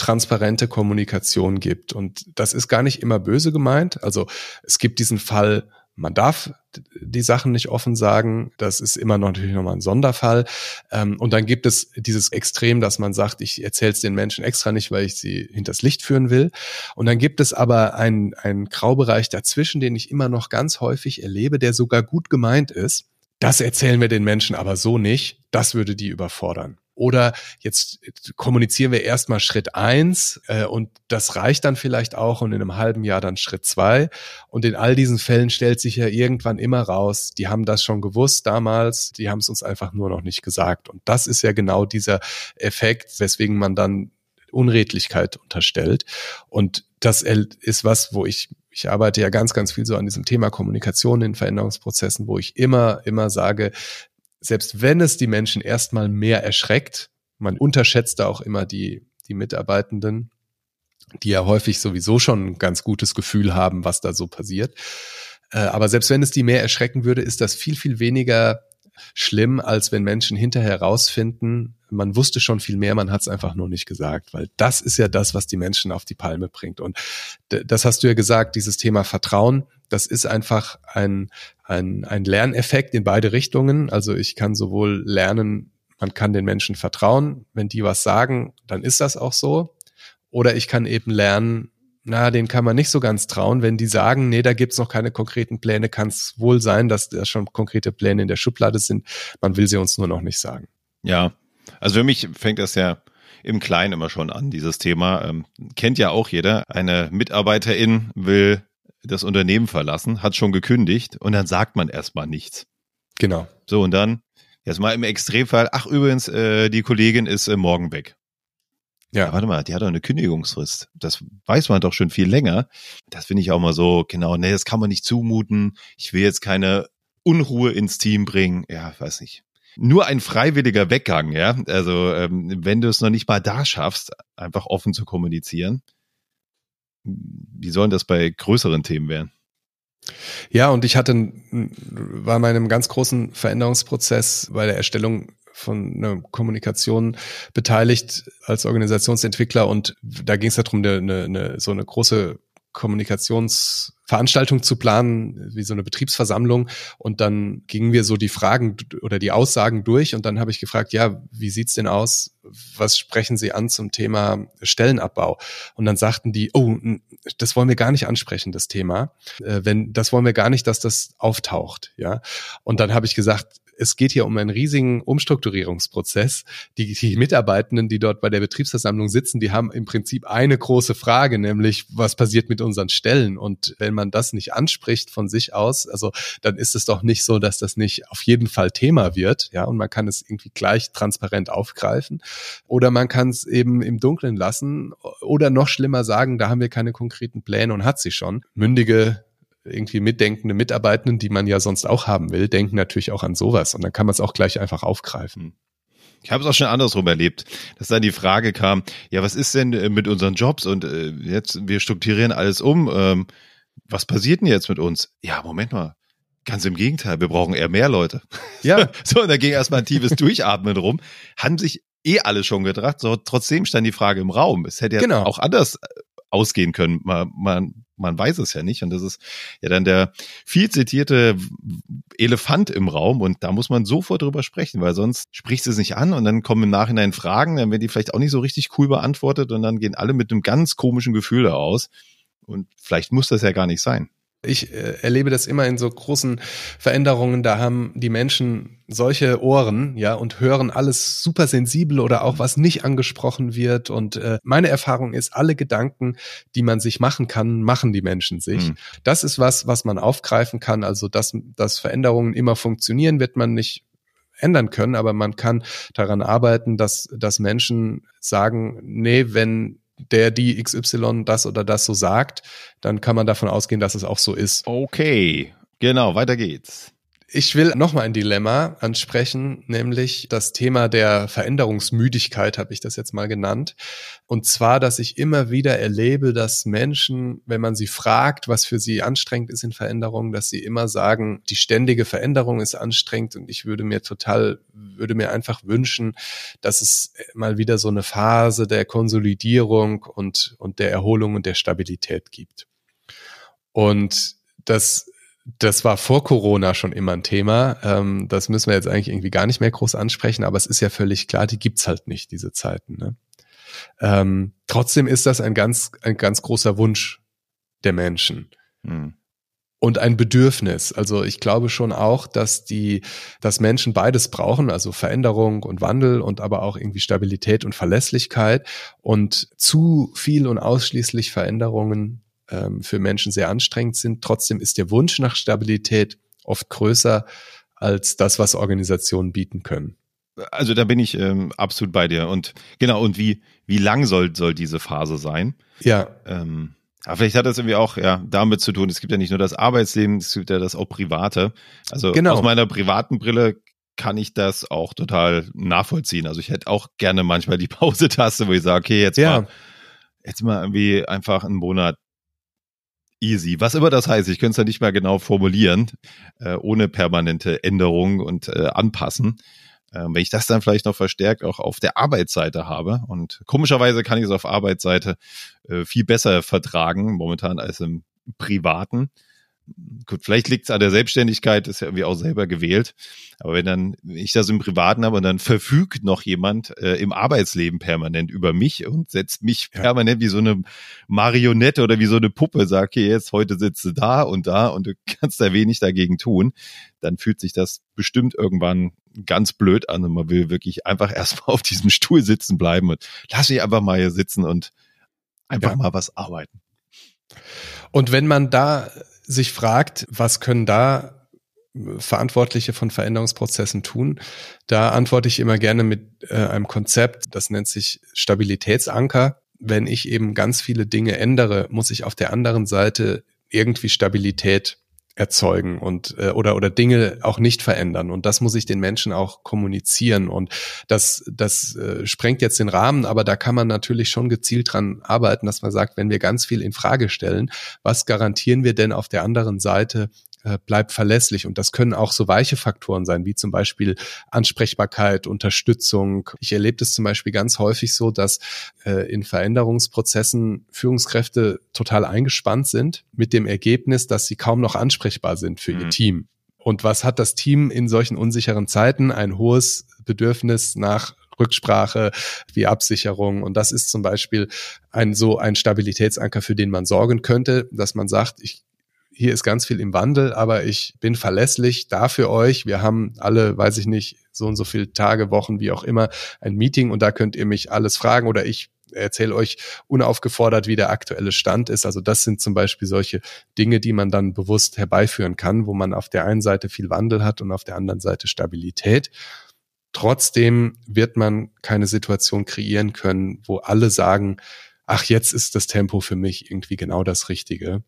transparente Kommunikation gibt. Und das ist gar nicht immer böse gemeint. Also es gibt diesen Fall, man darf die Sachen nicht offen sagen. Das ist immer noch natürlich nochmal ein Sonderfall. Ähm, und dann gibt es dieses Extrem, dass man sagt, ich erzähle es den Menschen extra nicht, weil ich sie hinters Licht führen will. Und dann gibt es aber einen, einen Graubereich dazwischen, den ich immer noch ganz häufig erlebe, der sogar gut gemeint ist. Das erzählen wir den Menschen aber so nicht. Das würde die überfordern. Oder jetzt kommunizieren wir erstmal Schritt eins äh, und das reicht dann vielleicht auch und in einem halben Jahr dann Schritt zwei. Und in all diesen Fällen stellt sich ja irgendwann immer raus, die haben das schon gewusst damals, die haben es uns einfach nur noch nicht gesagt. Und das ist ja genau dieser Effekt, weswegen man dann Unredlichkeit unterstellt. Und das ist was, wo ich, ich arbeite ja ganz, ganz viel so an diesem Thema Kommunikation in Veränderungsprozessen, wo ich immer, immer sage, selbst wenn es die Menschen erstmal mehr erschreckt, man unterschätzt da auch immer die, die Mitarbeitenden, die ja häufig sowieso schon ein ganz gutes Gefühl haben, was da so passiert. Äh, aber selbst wenn es die mehr erschrecken würde, ist das viel, viel weniger schlimm, als wenn Menschen hinterher rausfinden, man wusste schon viel mehr, man hat es einfach nur nicht gesagt, weil das ist ja das, was die Menschen auf die Palme bringt. Und das hast du ja gesagt, dieses Thema Vertrauen, das ist einfach ein, ein, ein Lerneffekt in beide Richtungen. Also ich kann sowohl lernen, man kann den Menschen vertrauen, wenn die was sagen, dann ist das auch so. Oder ich kann eben lernen, na, den kann man nicht so ganz trauen. Wenn die sagen, nee, da gibt's noch keine konkreten Pläne, kann es wohl sein, dass da schon konkrete Pläne in der Schublade sind. Man will sie uns nur noch nicht sagen. Ja, also für mich fängt das ja im Kleinen immer schon an, dieses Thema. Ähm, kennt ja auch jeder. Eine Mitarbeiterin will das Unternehmen verlassen, hat schon gekündigt und dann sagt man erstmal nichts. Genau. So, und dann, jetzt mal im Extremfall, ach übrigens, äh, die Kollegin ist äh, morgen weg. Ja. ja. Warte mal, die hat doch eine Kündigungsfrist. Das weiß man doch schon viel länger. Das finde ich auch mal so, genau, nee, das kann man nicht zumuten. Ich will jetzt keine Unruhe ins Team bringen. Ja, weiß nicht. Nur ein freiwilliger Weggang, ja. Also, ähm, wenn du es noch nicht mal da schaffst, einfach offen zu kommunizieren, wie sollen das bei größeren Themen werden? Ja, und ich hatte, war in einem ganz großen Veränderungsprozess bei der Erstellung von einer Kommunikation beteiligt als Organisationsentwickler und da ging es darum, eine, eine, so eine große Kommunikationsveranstaltung zu planen, wie so eine Betriebsversammlung. Und dann gingen wir so die Fragen oder die Aussagen durch. Und dann habe ich gefragt, ja, wie sieht's denn aus? Was sprechen Sie an zum Thema Stellenabbau? Und dann sagten die, oh, das wollen wir gar nicht ansprechen, das Thema. Äh, wenn, das wollen wir gar nicht, dass das auftaucht, ja. Und dann habe ich gesagt, es geht hier um einen riesigen Umstrukturierungsprozess. Die, die Mitarbeitenden, die dort bei der Betriebsversammlung sitzen, die haben im Prinzip eine große Frage, nämlich was passiert mit unseren Stellen? Und wenn man das nicht anspricht von sich aus, also dann ist es doch nicht so, dass das nicht auf jeden Fall Thema wird, ja, und man kann es irgendwie gleich transparent aufgreifen. Oder man kann es eben im Dunkeln lassen oder noch schlimmer sagen, da haben wir keine konkreten Pläne und hat sie schon. Mündige irgendwie mitdenkende Mitarbeitenden, die man ja sonst auch haben will, denken natürlich auch an sowas und dann kann man es auch gleich einfach aufgreifen. Ich habe es auch schon andersrum erlebt, dass dann die Frage kam, ja, was ist denn äh, mit unseren Jobs und äh, jetzt wir strukturieren alles um, ähm, was passiert denn jetzt mit uns? Ja, Moment mal, Ganz im Gegenteil, wir brauchen eher mehr Leute. Ja. so, und da ging erstmal ein tiefes Durchatmen rum. Haben sich eh alle schon gedacht. So, trotzdem stand die Frage im Raum. Es hätte ja genau. auch anders ausgehen können. Man, man, man weiß es ja nicht. Und das ist ja dann der viel zitierte Elefant im Raum. Und da muss man sofort drüber sprechen, weil sonst spricht es nicht an und dann kommen im Nachhinein Fragen, dann werden die vielleicht auch nicht so richtig cool beantwortet und dann gehen alle mit einem ganz komischen Gefühl aus. Und vielleicht muss das ja gar nicht sein. Ich äh, erlebe das immer in so großen Veränderungen. Da haben die Menschen solche Ohren, ja, und hören alles super sensibel oder auch was nicht angesprochen wird. Und äh, meine Erfahrung ist, alle Gedanken, die man sich machen kann, machen die Menschen sich. Mhm. Das ist was, was man aufgreifen kann. Also, dass, dass Veränderungen immer funktionieren, wird man nicht ändern können, aber man kann daran arbeiten, dass, dass Menschen sagen, nee, wenn der die XY das oder das so sagt, dann kann man davon ausgehen, dass es auch so ist. Okay, genau, weiter geht's. Ich will nochmal ein Dilemma ansprechen, nämlich das Thema der Veränderungsmüdigkeit, habe ich das jetzt mal genannt. Und zwar, dass ich immer wieder erlebe, dass Menschen, wenn man sie fragt, was für sie anstrengend ist in Veränderungen, dass sie immer sagen, die ständige Veränderung ist anstrengend und ich würde mir total, würde mir einfach wünschen, dass es mal wieder so eine Phase der Konsolidierung und, und der Erholung und der Stabilität gibt. Und das das war vor Corona schon immer ein Thema. Ähm, das müssen wir jetzt eigentlich irgendwie gar nicht mehr groß ansprechen, aber es ist ja völlig klar, die gibt's halt nicht, diese Zeiten. Ne? Ähm, trotzdem ist das ein ganz, ein ganz großer Wunsch der Menschen. Hm. Und ein Bedürfnis. Also ich glaube schon auch, dass die, dass Menschen beides brauchen, also Veränderung und Wandel und aber auch irgendwie Stabilität und Verlässlichkeit. Und zu viel und ausschließlich Veränderungen ähm, für Menschen sehr anstrengend sind. Trotzdem ist der Wunsch nach Stabilität oft größer als das, was Organisationen bieten können. Also da bin ich ähm, absolut bei dir. Und genau, und wie, wie lang soll, soll diese Phase sein? Ja. Ähm, aber vielleicht hat das irgendwie auch ja damit zu tun. Es gibt ja nicht nur das Arbeitsleben, es gibt ja das auch Private. Also genau. aus meiner privaten Brille kann ich das auch total nachvollziehen. Also ich hätte auch gerne manchmal die Pause-Taste, wo ich sage, okay, jetzt ja. mal, jetzt mal irgendwie einfach einen Monat easy. Was immer das heißt, ich könnte es ja nicht mehr genau formulieren, äh, ohne permanente Änderung und äh, Anpassen. Ähm, wenn ich das dann vielleicht noch verstärkt auch auf der Arbeitsseite habe und komischerweise kann ich es auf Arbeitsseite äh, viel besser vertragen momentan als im Privaten gut, vielleicht liegt es an der Selbstständigkeit, ist ja irgendwie auch selber gewählt. Aber wenn dann ich das im Privaten habe und dann verfügt noch jemand äh, im Arbeitsleben permanent über mich und setzt mich ja. permanent wie so eine Marionette oder wie so eine Puppe, sag, okay, jetzt heute sitzt du da und da und du kannst da wenig dagegen tun, dann fühlt sich das bestimmt irgendwann ganz blöd an und man will wirklich einfach erstmal auf diesem Stuhl sitzen bleiben und lass mich einfach mal hier sitzen und einfach ja. mal was arbeiten. Und wenn man da sich fragt, was können da Verantwortliche von Veränderungsprozessen tun, da antworte ich immer gerne mit äh, einem Konzept, das nennt sich Stabilitätsanker. Wenn ich eben ganz viele Dinge ändere, muss ich auf der anderen Seite irgendwie Stabilität erzeugen und äh, oder oder Dinge auch nicht verändern. Und das muss ich den Menschen auch kommunizieren. Und das das äh, sprengt jetzt den Rahmen, aber da kann man natürlich schon gezielt dran arbeiten, dass man sagt, wenn wir ganz viel in Frage stellen, was garantieren wir denn auf der anderen Seite äh, bleibt verlässlich. Und das können auch so weiche Faktoren sein, wie zum Beispiel Ansprechbarkeit, Unterstützung. Ich erlebe das zum Beispiel ganz häufig so, dass äh, in Veränderungsprozessen Führungskräfte total eingespannt sind mit dem Ergebnis, dass sie kaum noch ansprechbar sind für mhm. ihr Team. Und was hat das Team in solchen unsicheren Zeiten? Ein hohes Bedürfnis nach Rücksprache, wie Absicherung. Und das ist zum Beispiel ein so ein Stabilitätsanker, für den man sorgen könnte, dass man sagt, ich hier ist ganz viel im Wandel, aber ich bin verlässlich da für euch. Wir haben alle, weiß ich nicht, so und so viele Tage, Wochen, wie auch immer, ein Meeting und da könnt ihr mich alles fragen oder ich erzähle euch unaufgefordert, wie der aktuelle Stand ist. Also das sind zum Beispiel solche Dinge, die man dann bewusst herbeiführen kann, wo man auf der einen Seite viel Wandel hat und auf der anderen Seite Stabilität. Trotzdem wird man keine Situation kreieren können, wo alle sagen, ach, jetzt ist das Tempo für mich irgendwie genau das Richtige.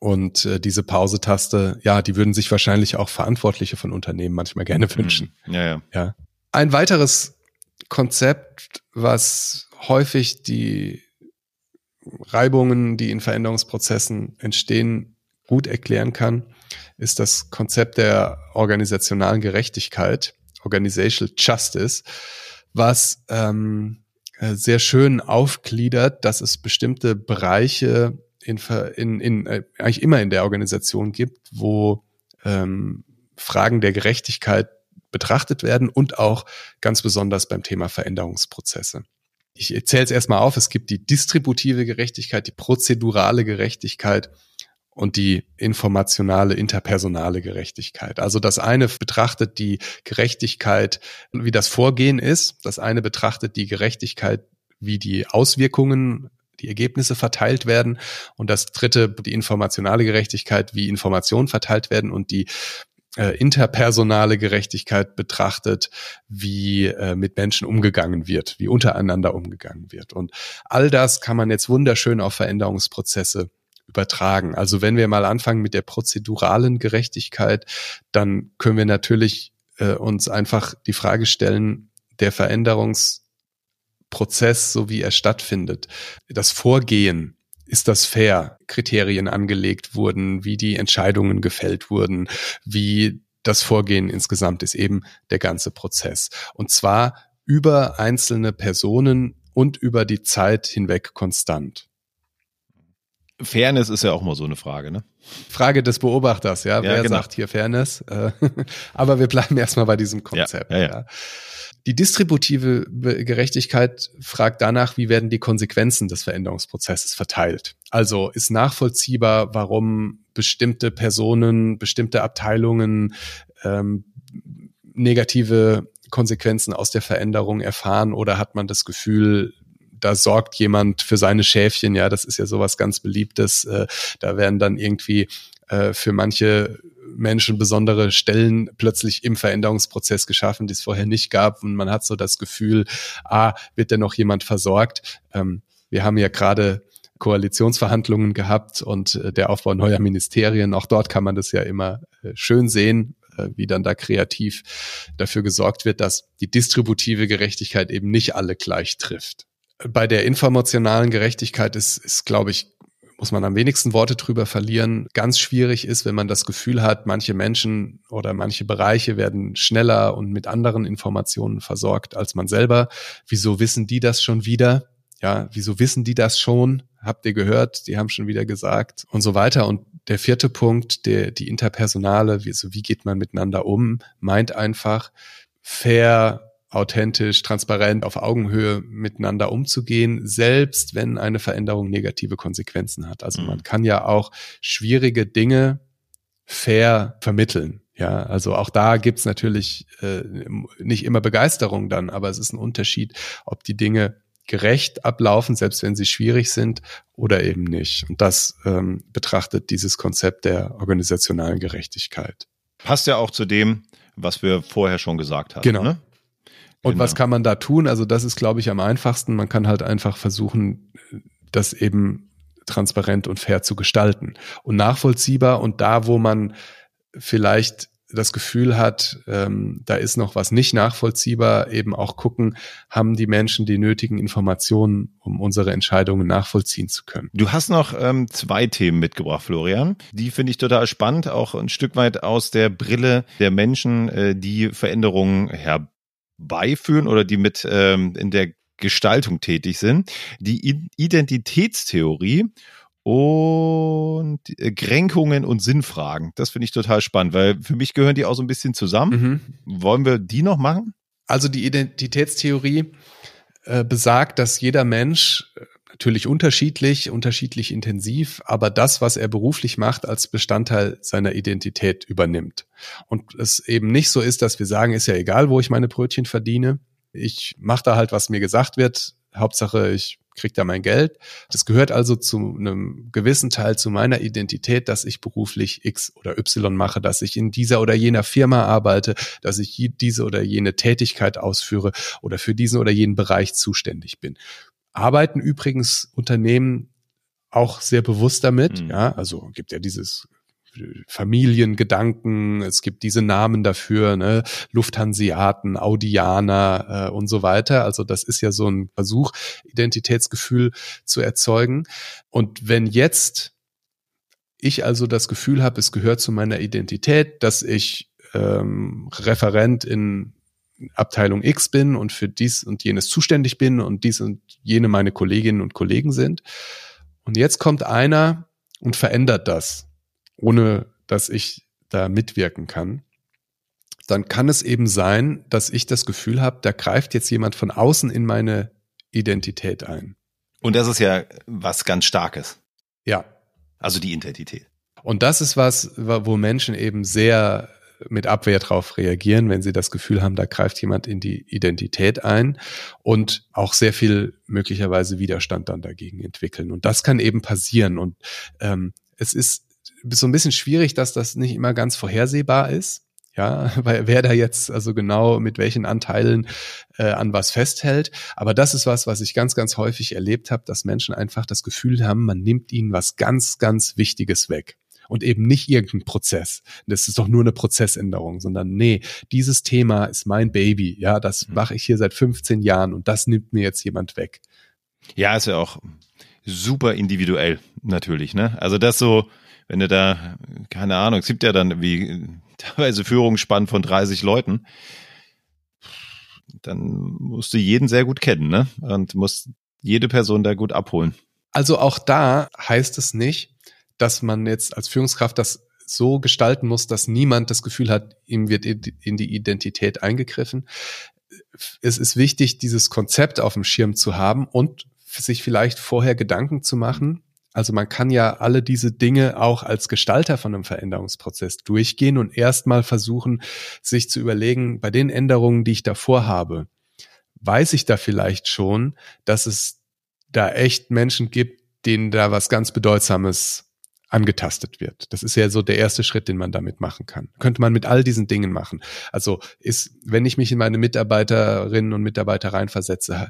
Und äh, diese Pause-Taste, ja, die würden sich wahrscheinlich auch Verantwortliche von Unternehmen manchmal gerne hm. wünschen. Ja, ja. ja. Ein weiteres Konzept, was häufig die Reibungen, die in Veränderungsprozessen entstehen, gut erklären kann, ist das Konzept der organisationalen Gerechtigkeit, Organizational Justice, was ähm, äh, sehr schön aufgliedert, dass es bestimmte Bereiche in, in, in äh, eigentlich immer in der Organisation gibt, wo ähm, Fragen der Gerechtigkeit betrachtet werden und auch ganz besonders beim Thema Veränderungsprozesse. Ich zähle es erstmal auf. Es gibt die distributive Gerechtigkeit, die prozedurale Gerechtigkeit und die informationale, interpersonale Gerechtigkeit. Also das eine betrachtet die Gerechtigkeit, wie das Vorgehen ist. Das eine betrachtet die Gerechtigkeit, wie die Auswirkungen die Ergebnisse verteilt werden. Und das dritte, die informationale Gerechtigkeit, wie Informationen verteilt werden und die äh, interpersonale Gerechtigkeit betrachtet, wie äh, mit Menschen umgegangen wird, wie untereinander umgegangen wird. Und all das kann man jetzt wunderschön auf Veränderungsprozesse übertragen. Also wenn wir mal anfangen mit der prozeduralen Gerechtigkeit, dann können wir natürlich äh, uns einfach die Frage stellen, der Veränderungsprozess, so wie er stattfindet, das Vorgehen, ist das fair? Kriterien angelegt wurden, wie die Entscheidungen gefällt wurden, wie das Vorgehen insgesamt ist eben der ganze Prozess. Und zwar über einzelne Personen und über die Zeit hinweg konstant. Fairness ist ja auch mal so eine Frage, ne? Frage des Beobachters, ja. ja Wer genau. sagt hier Fairness? Äh, aber wir bleiben erstmal bei diesem Konzept. Ja, ja, ja. Die distributive Gerechtigkeit fragt danach, wie werden die Konsequenzen des Veränderungsprozesses verteilt. Also ist nachvollziehbar, warum bestimmte Personen, bestimmte Abteilungen ähm, negative Konsequenzen aus der Veränderung erfahren oder hat man das Gefühl, da sorgt jemand für seine Schäfchen, ja, das ist ja sowas ganz Beliebtes. Äh, da werden dann irgendwie äh, für manche Menschen besondere Stellen plötzlich im Veränderungsprozess geschaffen, die es vorher nicht gab. Und man hat so das Gefühl, ah, wird denn noch jemand versorgt? Ähm, wir haben ja gerade Koalitionsverhandlungen gehabt und äh, der Aufbau neuer Ministerien. Auch dort kann man das ja immer äh, schön sehen, äh, wie dann da kreativ dafür gesorgt wird, dass die distributive Gerechtigkeit eben nicht alle gleich trifft bei der informationalen Gerechtigkeit ist, ist glaube ich, muss man am wenigsten Worte drüber verlieren. Ganz schwierig ist, wenn man das Gefühl hat, manche Menschen oder manche Bereiche werden schneller und mit anderen Informationen versorgt als man selber. Wieso wissen die das schon wieder? Ja, wieso wissen die das schon? Habt ihr gehört? Die haben schon wieder gesagt und so weiter. Und der vierte Punkt, der, die interpersonale, wie, also wie geht man miteinander um, meint einfach fair authentisch, transparent, auf Augenhöhe miteinander umzugehen, selbst wenn eine Veränderung negative Konsequenzen hat. Also man mhm. kann ja auch schwierige Dinge fair vermitteln. Ja, also auch da gibt's natürlich äh, nicht immer Begeisterung dann, aber es ist ein Unterschied, ob die Dinge gerecht ablaufen, selbst wenn sie schwierig sind oder eben nicht. Und das ähm, betrachtet dieses Konzept der organisationalen Gerechtigkeit. Passt ja auch zu dem, was wir vorher schon gesagt haben. Genau. Ne? Und genau. was kann man da tun? Also das ist, glaube ich, am einfachsten. Man kann halt einfach versuchen, das eben transparent und fair zu gestalten und nachvollziehbar. Und da, wo man vielleicht das Gefühl hat, ähm, da ist noch was nicht nachvollziehbar, eben auch gucken, haben die Menschen die nötigen Informationen, um unsere Entscheidungen nachvollziehen zu können. Du hast noch ähm, zwei Themen mitgebracht, Florian. Die finde ich total spannend, auch ein Stück weit aus der Brille der Menschen, äh, die Veränderungen her beiführen oder die mit ähm, in der Gestaltung tätig sind. Die Identitätstheorie und äh, Kränkungen und Sinnfragen. Das finde ich total spannend, weil für mich gehören die auch so ein bisschen zusammen. Mhm. Wollen wir die noch machen? Also die Identitätstheorie äh, besagt, dass jeder Mensch natürlich unterschiedlich, unterschiedlich intensiv, aber das, was er beruflich macht, als Bestandteil seiner Identität übernimmt. Und es eben nicht so ist, dass wir sagen, ist ja egal, wo ich meine Brötchen verdiene. Ich mache da halt, was mir gesagt wird. Hauptsache, ich kriege da mein Geld. Das gehört also zu einem gewissen Teil zu meiner Identität, dass ich beruflich X oder Y mache, dass ich in dieser oder jener Firma arbeite, dass ich diese oder jene Tätigkeit ausführe oder für diesen oder jenen Bereich zuständig bin arbeiten übrigens Unternehmen auch sehr bewusst damit. Mhm. Ja, also gibt ja dieses Familiengedanken, es gibt diese Namen dafür, ne? Lufthansiaten, Audianer äh, und so weiter. Also das ist ja so ein Versuch, Identitätsgefühl zu erzeugen. Und wenn jetzt ich also das Gefühl habe, es gehört zu meiner Identität, dass ich ähm, Referent in Abteilung X bin und für dies und jenes zuständig bin und dies und jene meine Kolleginnen und Kollegen sind. Und jetzt kommt einer und verändert das ohne dass ich da mitwirken kann, dann kann es eben sein, dass ich das Gefühl habe, da greift jetzt jemand von außen in meine Identität ein. Und das ist ja was ganz Starkes. Ja. Also die Identität. Und das ist was, wo Menschen eben sehr mit Abwehr drauf reagieren, wenn sie das Gefühl haben, da greift jemand in die Identität ein und auch sehr viel möglicherweise Widerstand dann dagegen entwickeln. Und das kann eben passieren. Und ähm, es ist so ein bisschen schwierig, dass das nicht immer ganz vorhersehbar ist. Ja, weil wer da jetzt also genau mit welchen Anteilen äh, an was festhält. Aber das ist was, was ich ganz, ganz häufig erlebt habe, dass Menschen einfach das Gefühl haben, man nimmt ihnen was ganz, ganz Wichtiges weg. Und eben nicht irgendein Prozess. Das ist doch nur eine Prozessänderung, sondern nee, dieses Thema ist mein Baby. Ja, das mhm. mache ich hier seit 15 Jahren und das nimmt mir jetzt jemand weg. Ja, ist ja auch super individuell natürlich, ne? Also das so, wenn du da, keine Ahnung, es gibt ja dann wie teilweise Führungsspann von 30 Leuten, dann musst du jeden sehr gut kennen, ne? Und musst jede Person da gut abholen. Also auch da heißt es nicht, dass man jetzt als Führungskraft das so gestalten muss, dass niemand das Gefühl hat, ihm wird in die Identität eingegriffen. Es ist wichtig, dieses Konzept auf dem Schirm zu haben und sich vielleicht vorher Gedanken zu machen, also man kann ja alle diese Dinge auch als Gestalter von einem Veränderungsprozess durchgehen und erstmal versuchen, sich zu überlegen, bei den Änderungen, die ich davor habe, weiß ich da vielleicht schon, dass es da echt Menschen gibt, denen da was ganz Bedeutsames angetastet wird. Das ist ja so der erste Schritt, den man damit machen kann. Könnte man mit all diesen Dingen machen. Also ist, wenn ich mich in meine Mitarbeiterinnen und Mitarbeiter reinversetze,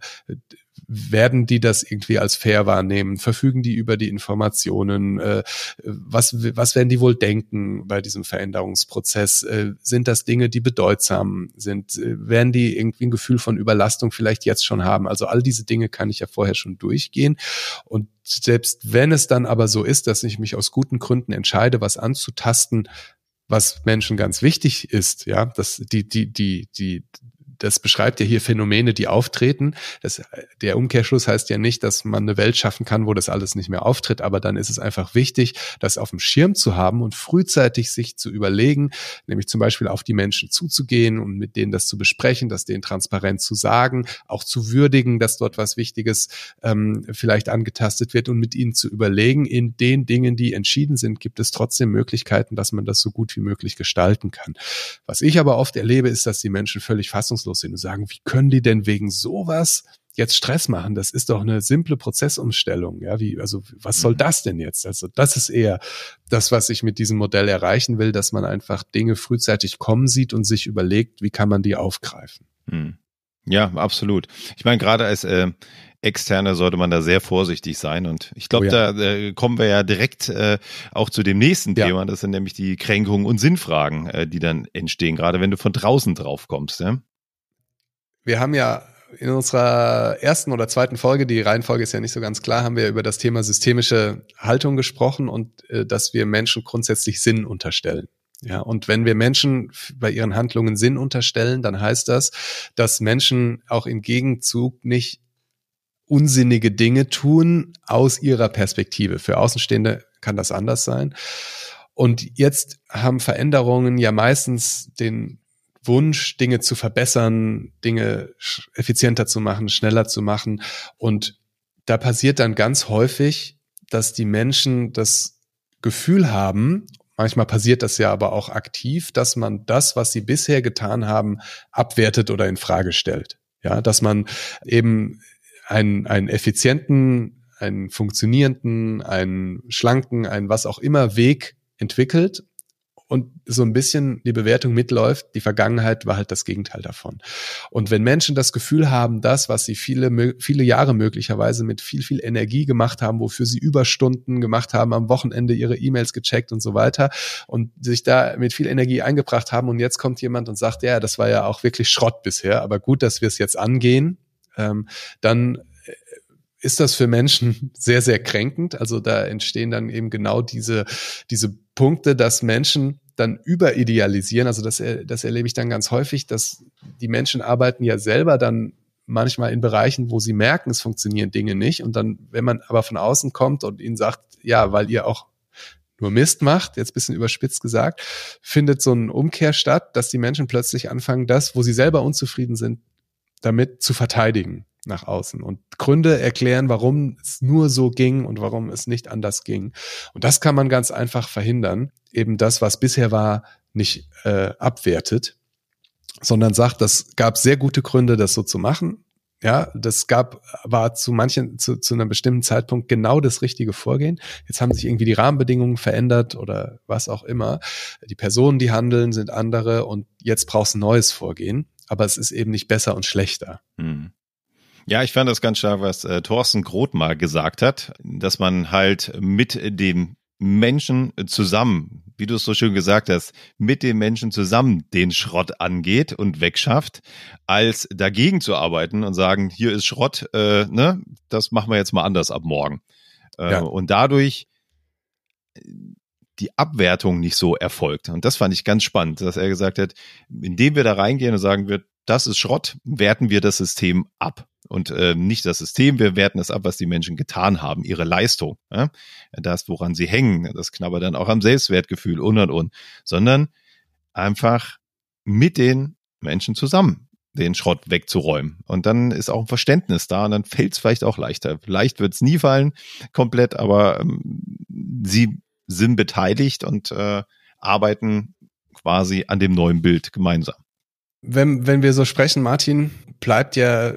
werden die das irgendwie als fair wahrnehmen? Verfügen die über die Informationen? Äh, was, was werden die wohl denken bei diesem Veränderungsprozess? Äh, sind das Dinge, die bedeutsam sind? Äh, werden die irgendwie ein Gefühl von Überlastung vielleicht jetzt schon haben? Also all diese Dinge kann ich ja vorher schon durchgehen. Und selbst wenn es dann aber so ist, dass ich mich aus guten Gründen entscheide, was anzutasten, was Menschen ganz wichtig ist, ja, dass die, die, die, die, das beschreibt ja hier Phänomene, die auftreten. Das, der Umkehrschluss heißt ja nicht, dass man eine Welt schaffen kann, wo das alles nicht mehr auftritt, aber dann ist es einfach wichtig, das auf dem Schirm zu haben und frühzeitig sich zu überlegen, nämlich zum Beispiel auf die Menschen zuzugehen und mit denen das zu besprechen, das denen transparent zu sagen, auch zu würdigen, dass dort was Wichtiges ähm, vielleicht angetastet wird und mit ihnen zu überlegen, in den Dingen, die entschieden sind, gibt es trotzdem Möglichkeiten, dass man das so gut wie möglich gestalten kann. Was ich aber oft erlebe, ist, dass die Menschen völlig fassungslos ratlos sind und sagen, wie können die denn wegen sowas jetzt Stress machen? Das ist doch eine simple Prozessumstellung. Ja, wie, also was soll mhm. das denn jetzt? Also das ist eher das, was ich mit diesem Modell erreichen will, dass man einfach Dinge frühzeitig kommen sieht und sich überlegt, wie kann man die aufgreifen. Hm. Ja, absolut. Ich meine, gerade als äh, Externe sollte man da sehr vorsichtig sein. Und ich glaube, oh ja. da äh, kommen wir ja direkt äh, auch zu dem nächsten ja. Thema. Das sind nämlich die Kränkungen und Sinnfragen, äh, die dann entstehen, gerade wenn du von draußen drauf kommst. Ja? Wir haben ja in unserer ersten oder zweiten Folge, die Reihenfolge ist ja nicht so ganz klar, haben wir über das Thema systemische Haltung gesprochen und äh, dass wir Menschen grundsätzlich Sinn unterstellen. Ja, und wenn wir Menschen bei ihren Handlungen Sinn unterstellen, dann heißt das, dass Menschen auch im Gegenzug nicht unsinnige Dinge tun aus ihrer Perspektive. Für Außenstehende kann das anders sein. Und jetzt haben Veränderungen ja meistens den Wunsch, Dinge zu verbessern, Dinge effizienter zu machen, schneller zu machen. Und da passiert dann ganz häufig, dass die Menschen das Gefühl haben, manchmal passiert das ja aber auch aktiv, dass man das, was sie bisher getan haben, abwertet oder in Frage stellt. Ja, dass man eben einen, einen effizienten, einen funktionierenden, einen schlanken, einen was auch immer Weg entwickelt und so ein bisschen die Bewertung mitläuft, die Vergangenheit war halt das Gegenteil davon. Und wenn Menschen das Gefühl haben, das, was sie viele, viele Jahre möglicherweise mit viel, viel Energie gemacht haben, wofür sie Überstunden gemacht haben, am Wochenende ihre E-Mails gecheckt und so weiter und sich da mit viel Energie eingebracht haben und jetzt kommt jemand und sagt, ja, das war ja auch wirklich Schrott bisher, aber gut, dass wir es jetzt angehen, ähm, dann ist das für Menschen sehr, sehr kränkend. Also da entstehen dann eben genau diese, diese Punkte, dass Menschen dann überidealisieren. Also das, das erlebe ich dann ganz häufig, dass die Menschen arbeiten ja selber dann manchmal in Bereichen, wo sie merken, es funktionieren Dinge nicht. Und dann, wenn man aber von außen kommt und ihnen sagt, ja, weil ihr auch nur Mist macht, jetzt bisschen überspitzt gesagt, findet so ein Umkehr statt, dass die Menschen plötzlich anfangen, das, wo sie selber unzufrieden sind, damit zu verteidigen nach außen und Gründe erklären, warum es nur so ging und warum es nicht anders ging. Und das kann man ganz einfach verhindern, eben das, was bisher war, nicht äh, abwertet, sondern sagt, das gab sehr gute Gründe, das so zu machen. Ja, das gab, war zu manchen, zu, zu einem bestimmten Zeitpunkt genau das richtige Vorgehen. Jetzt haben sich irgendwie die Rahmenbedingungen verändert oder was auch immer. Die Personen, die handeln, sind andere und jetzt brauchst du ein neues Vorgehen. Aber es ist eben nicht besser und schlechter. Hm. Ja, ich fand das ganz stark, was äh, Thorsten Groth mal gesagt hat, dass man halt mit dem Menschen zusammen, wie du es so schön gesagt hast, mit den Menschen zusammen den Schrott angeht und wegschafft, als dagegen zu arbeiten und sagen, hier ist Schrott, äh, ne, das machen wir jetzt mal anders ab morgen. Äh, ja. Und dadurch die Abwertung nicht so erfolgt. Und das fand ich ganz spannend, dass er gesagt hat, indem wir da reingehen und sagen wir, das ist Schrott, werten wir das System ab und äh, nicht das System, wir werten es ab, was die Menschen getan haben, ihre Leistung, ja? das, woran sie hängen, das knabbert dann auch am Selbstwertgefühl und und und, sondern einfach mit den Menschen zusammen den Schrott wegzuräumen. Und dann ist auch ein Verständnis da und dann fällt es vielleicht auch leichter. Vielleicht wird es nie fallen, komplett, aber ähm, sie sind beteiligt und äh, arbeiten quasi an dem neuen Bild gemeinsam. Wenn, wenn wir so sprechen, Martin, bleibt ja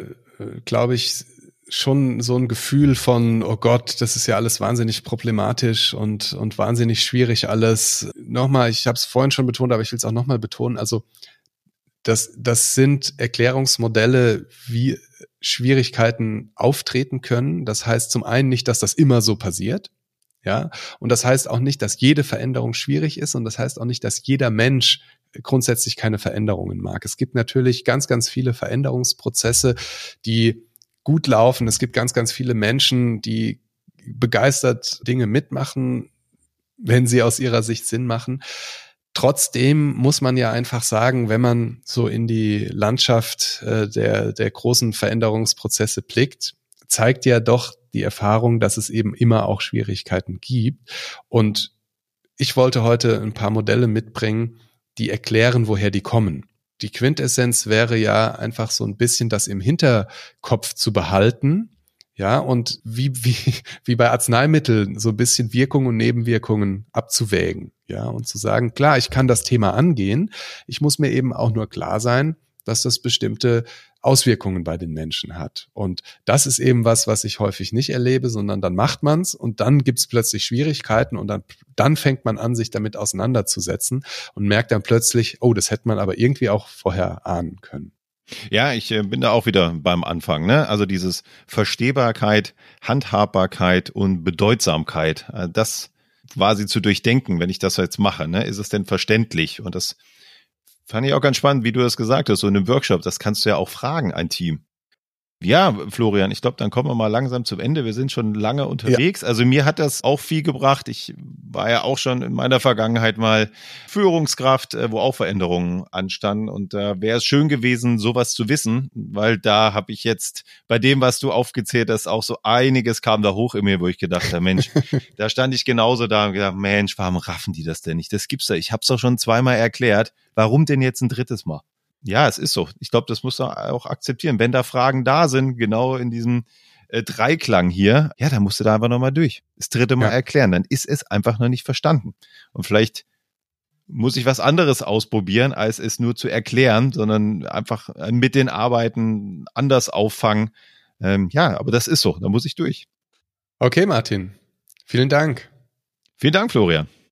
glaube ich, schon so ein Gefühl von, oh Gott, das ist ja alles wahnsinnig problematisch und, und wahnsinnig schwierig alles. Nochmal, ich habe es vorhin schon betont, aber ich will es auch nochmal betonen. Also das, das sind Erklärungsmodelle, wie Schwierigkeiten auftreten können. Das heißt zum einen nicht, dass das immer so passiert. Ja, und das heißt auch nicht, dass jede Veränderung schwierig ist und das heißt auch nicht, dass jeder Mensch grundsätzlich keine Veränderungen mag. Es gibt natürlich ganz, ganz viele Veränderungsprozesse, die gut laufen. Es gibt ganz, ganz viele Menschen, die begeistert Dinge mitmachen, wenn sie aus ihrer Sicht Sinn machen. Trotzdem muss man ja einfach sagen, wenn man so in die Landschaft äh, der, der großen Veränderungsprozesse blickt, zeigt ja doch die Erfahrung, dass es eben immer auch Schwierigkeiten gibt. Und ich wollte heute ein paar Modelle mitbringen, die erklären, woher die kommen. Die Quintessenz wäre ja einfach so ein bisschen das im Hinterkopf zu behalten. Ja, und wie, wie, wie bei Arzneimitteln so ein bisschen Wirkungen und Nebenwirkungen abzuwägen. Ja, und zu sagen, klar, ich kann das Thema angehen. Ich muss mir eben auch nur klar sein, dass das bestimmte Auswirkungen bei den Menschen hat. Und das ist eben was, was ich häufig nicht erlebe, sondern dann macht man's und dann gibt's plötzlich Schwierigkeiten und dann, dann fängt man an, sich damit auseinanderzusetzen und merkt dann plötzlich, oh, das hätte man aber irgendwie auch vorher ahnen können. Ja, ich äh, bin da auch wieder beim Anfang, ne? Also dieses Verstehbarkeit, Handhabbarkeit und Bedeutsamkeit, äh, das quasi zu durchdenken, wenn ich das jetzt mache, ne? Ist es denn verständlich? Und das Fand ich auch ganz spannend, wie du das gesagt hast, so in einem Workshop. Das kannst du ja auch fragen, ein Team. Ja, Florian, ich glaube, dann kommen wir mal langsam zum Ende. Wir sind schon lange unterwegs. Ja. Also mir hat das auch viel gebracht. Ich war ja auch schon in meiner Vergangenheit mal Führungskraft, äh, wo auch Veränderungen anstanden. Und da wäre es schön gewesen, sowas zu wissen, weil da habe ich jetzt bei dem, was du aufgezählt hast, auch so einiges kam da hoch in mir, wo ich gedacht habe, Mensch, da stand ich genauso da und gedacht, Mensch, warum raffen die das denn nicht? Das gibt's da. Ich habe es doch schon zweimal erklärt. Warum denn jetzt ein drittes Mal? Ja, es ist so. Ich glaube, das muss man auch akzeptieren. Wenn da Fragen da sind, genau in diesem äh, Dreiklang hier, ja, dann musst du da einfach nochmal durch. Das dritte Mal ja. erklären. Dann ist es einfach noch nicht verstanden. Und vielleicht muss ich was anderes ausprobieren, als es nur zu erklären, sondern einfach mit den Arbeiten anders auffangen. Ähm, ja, aber das ist so. Da muss ich durch. Okay, Martin. Vielen Dank. Vielen Dank, Florian.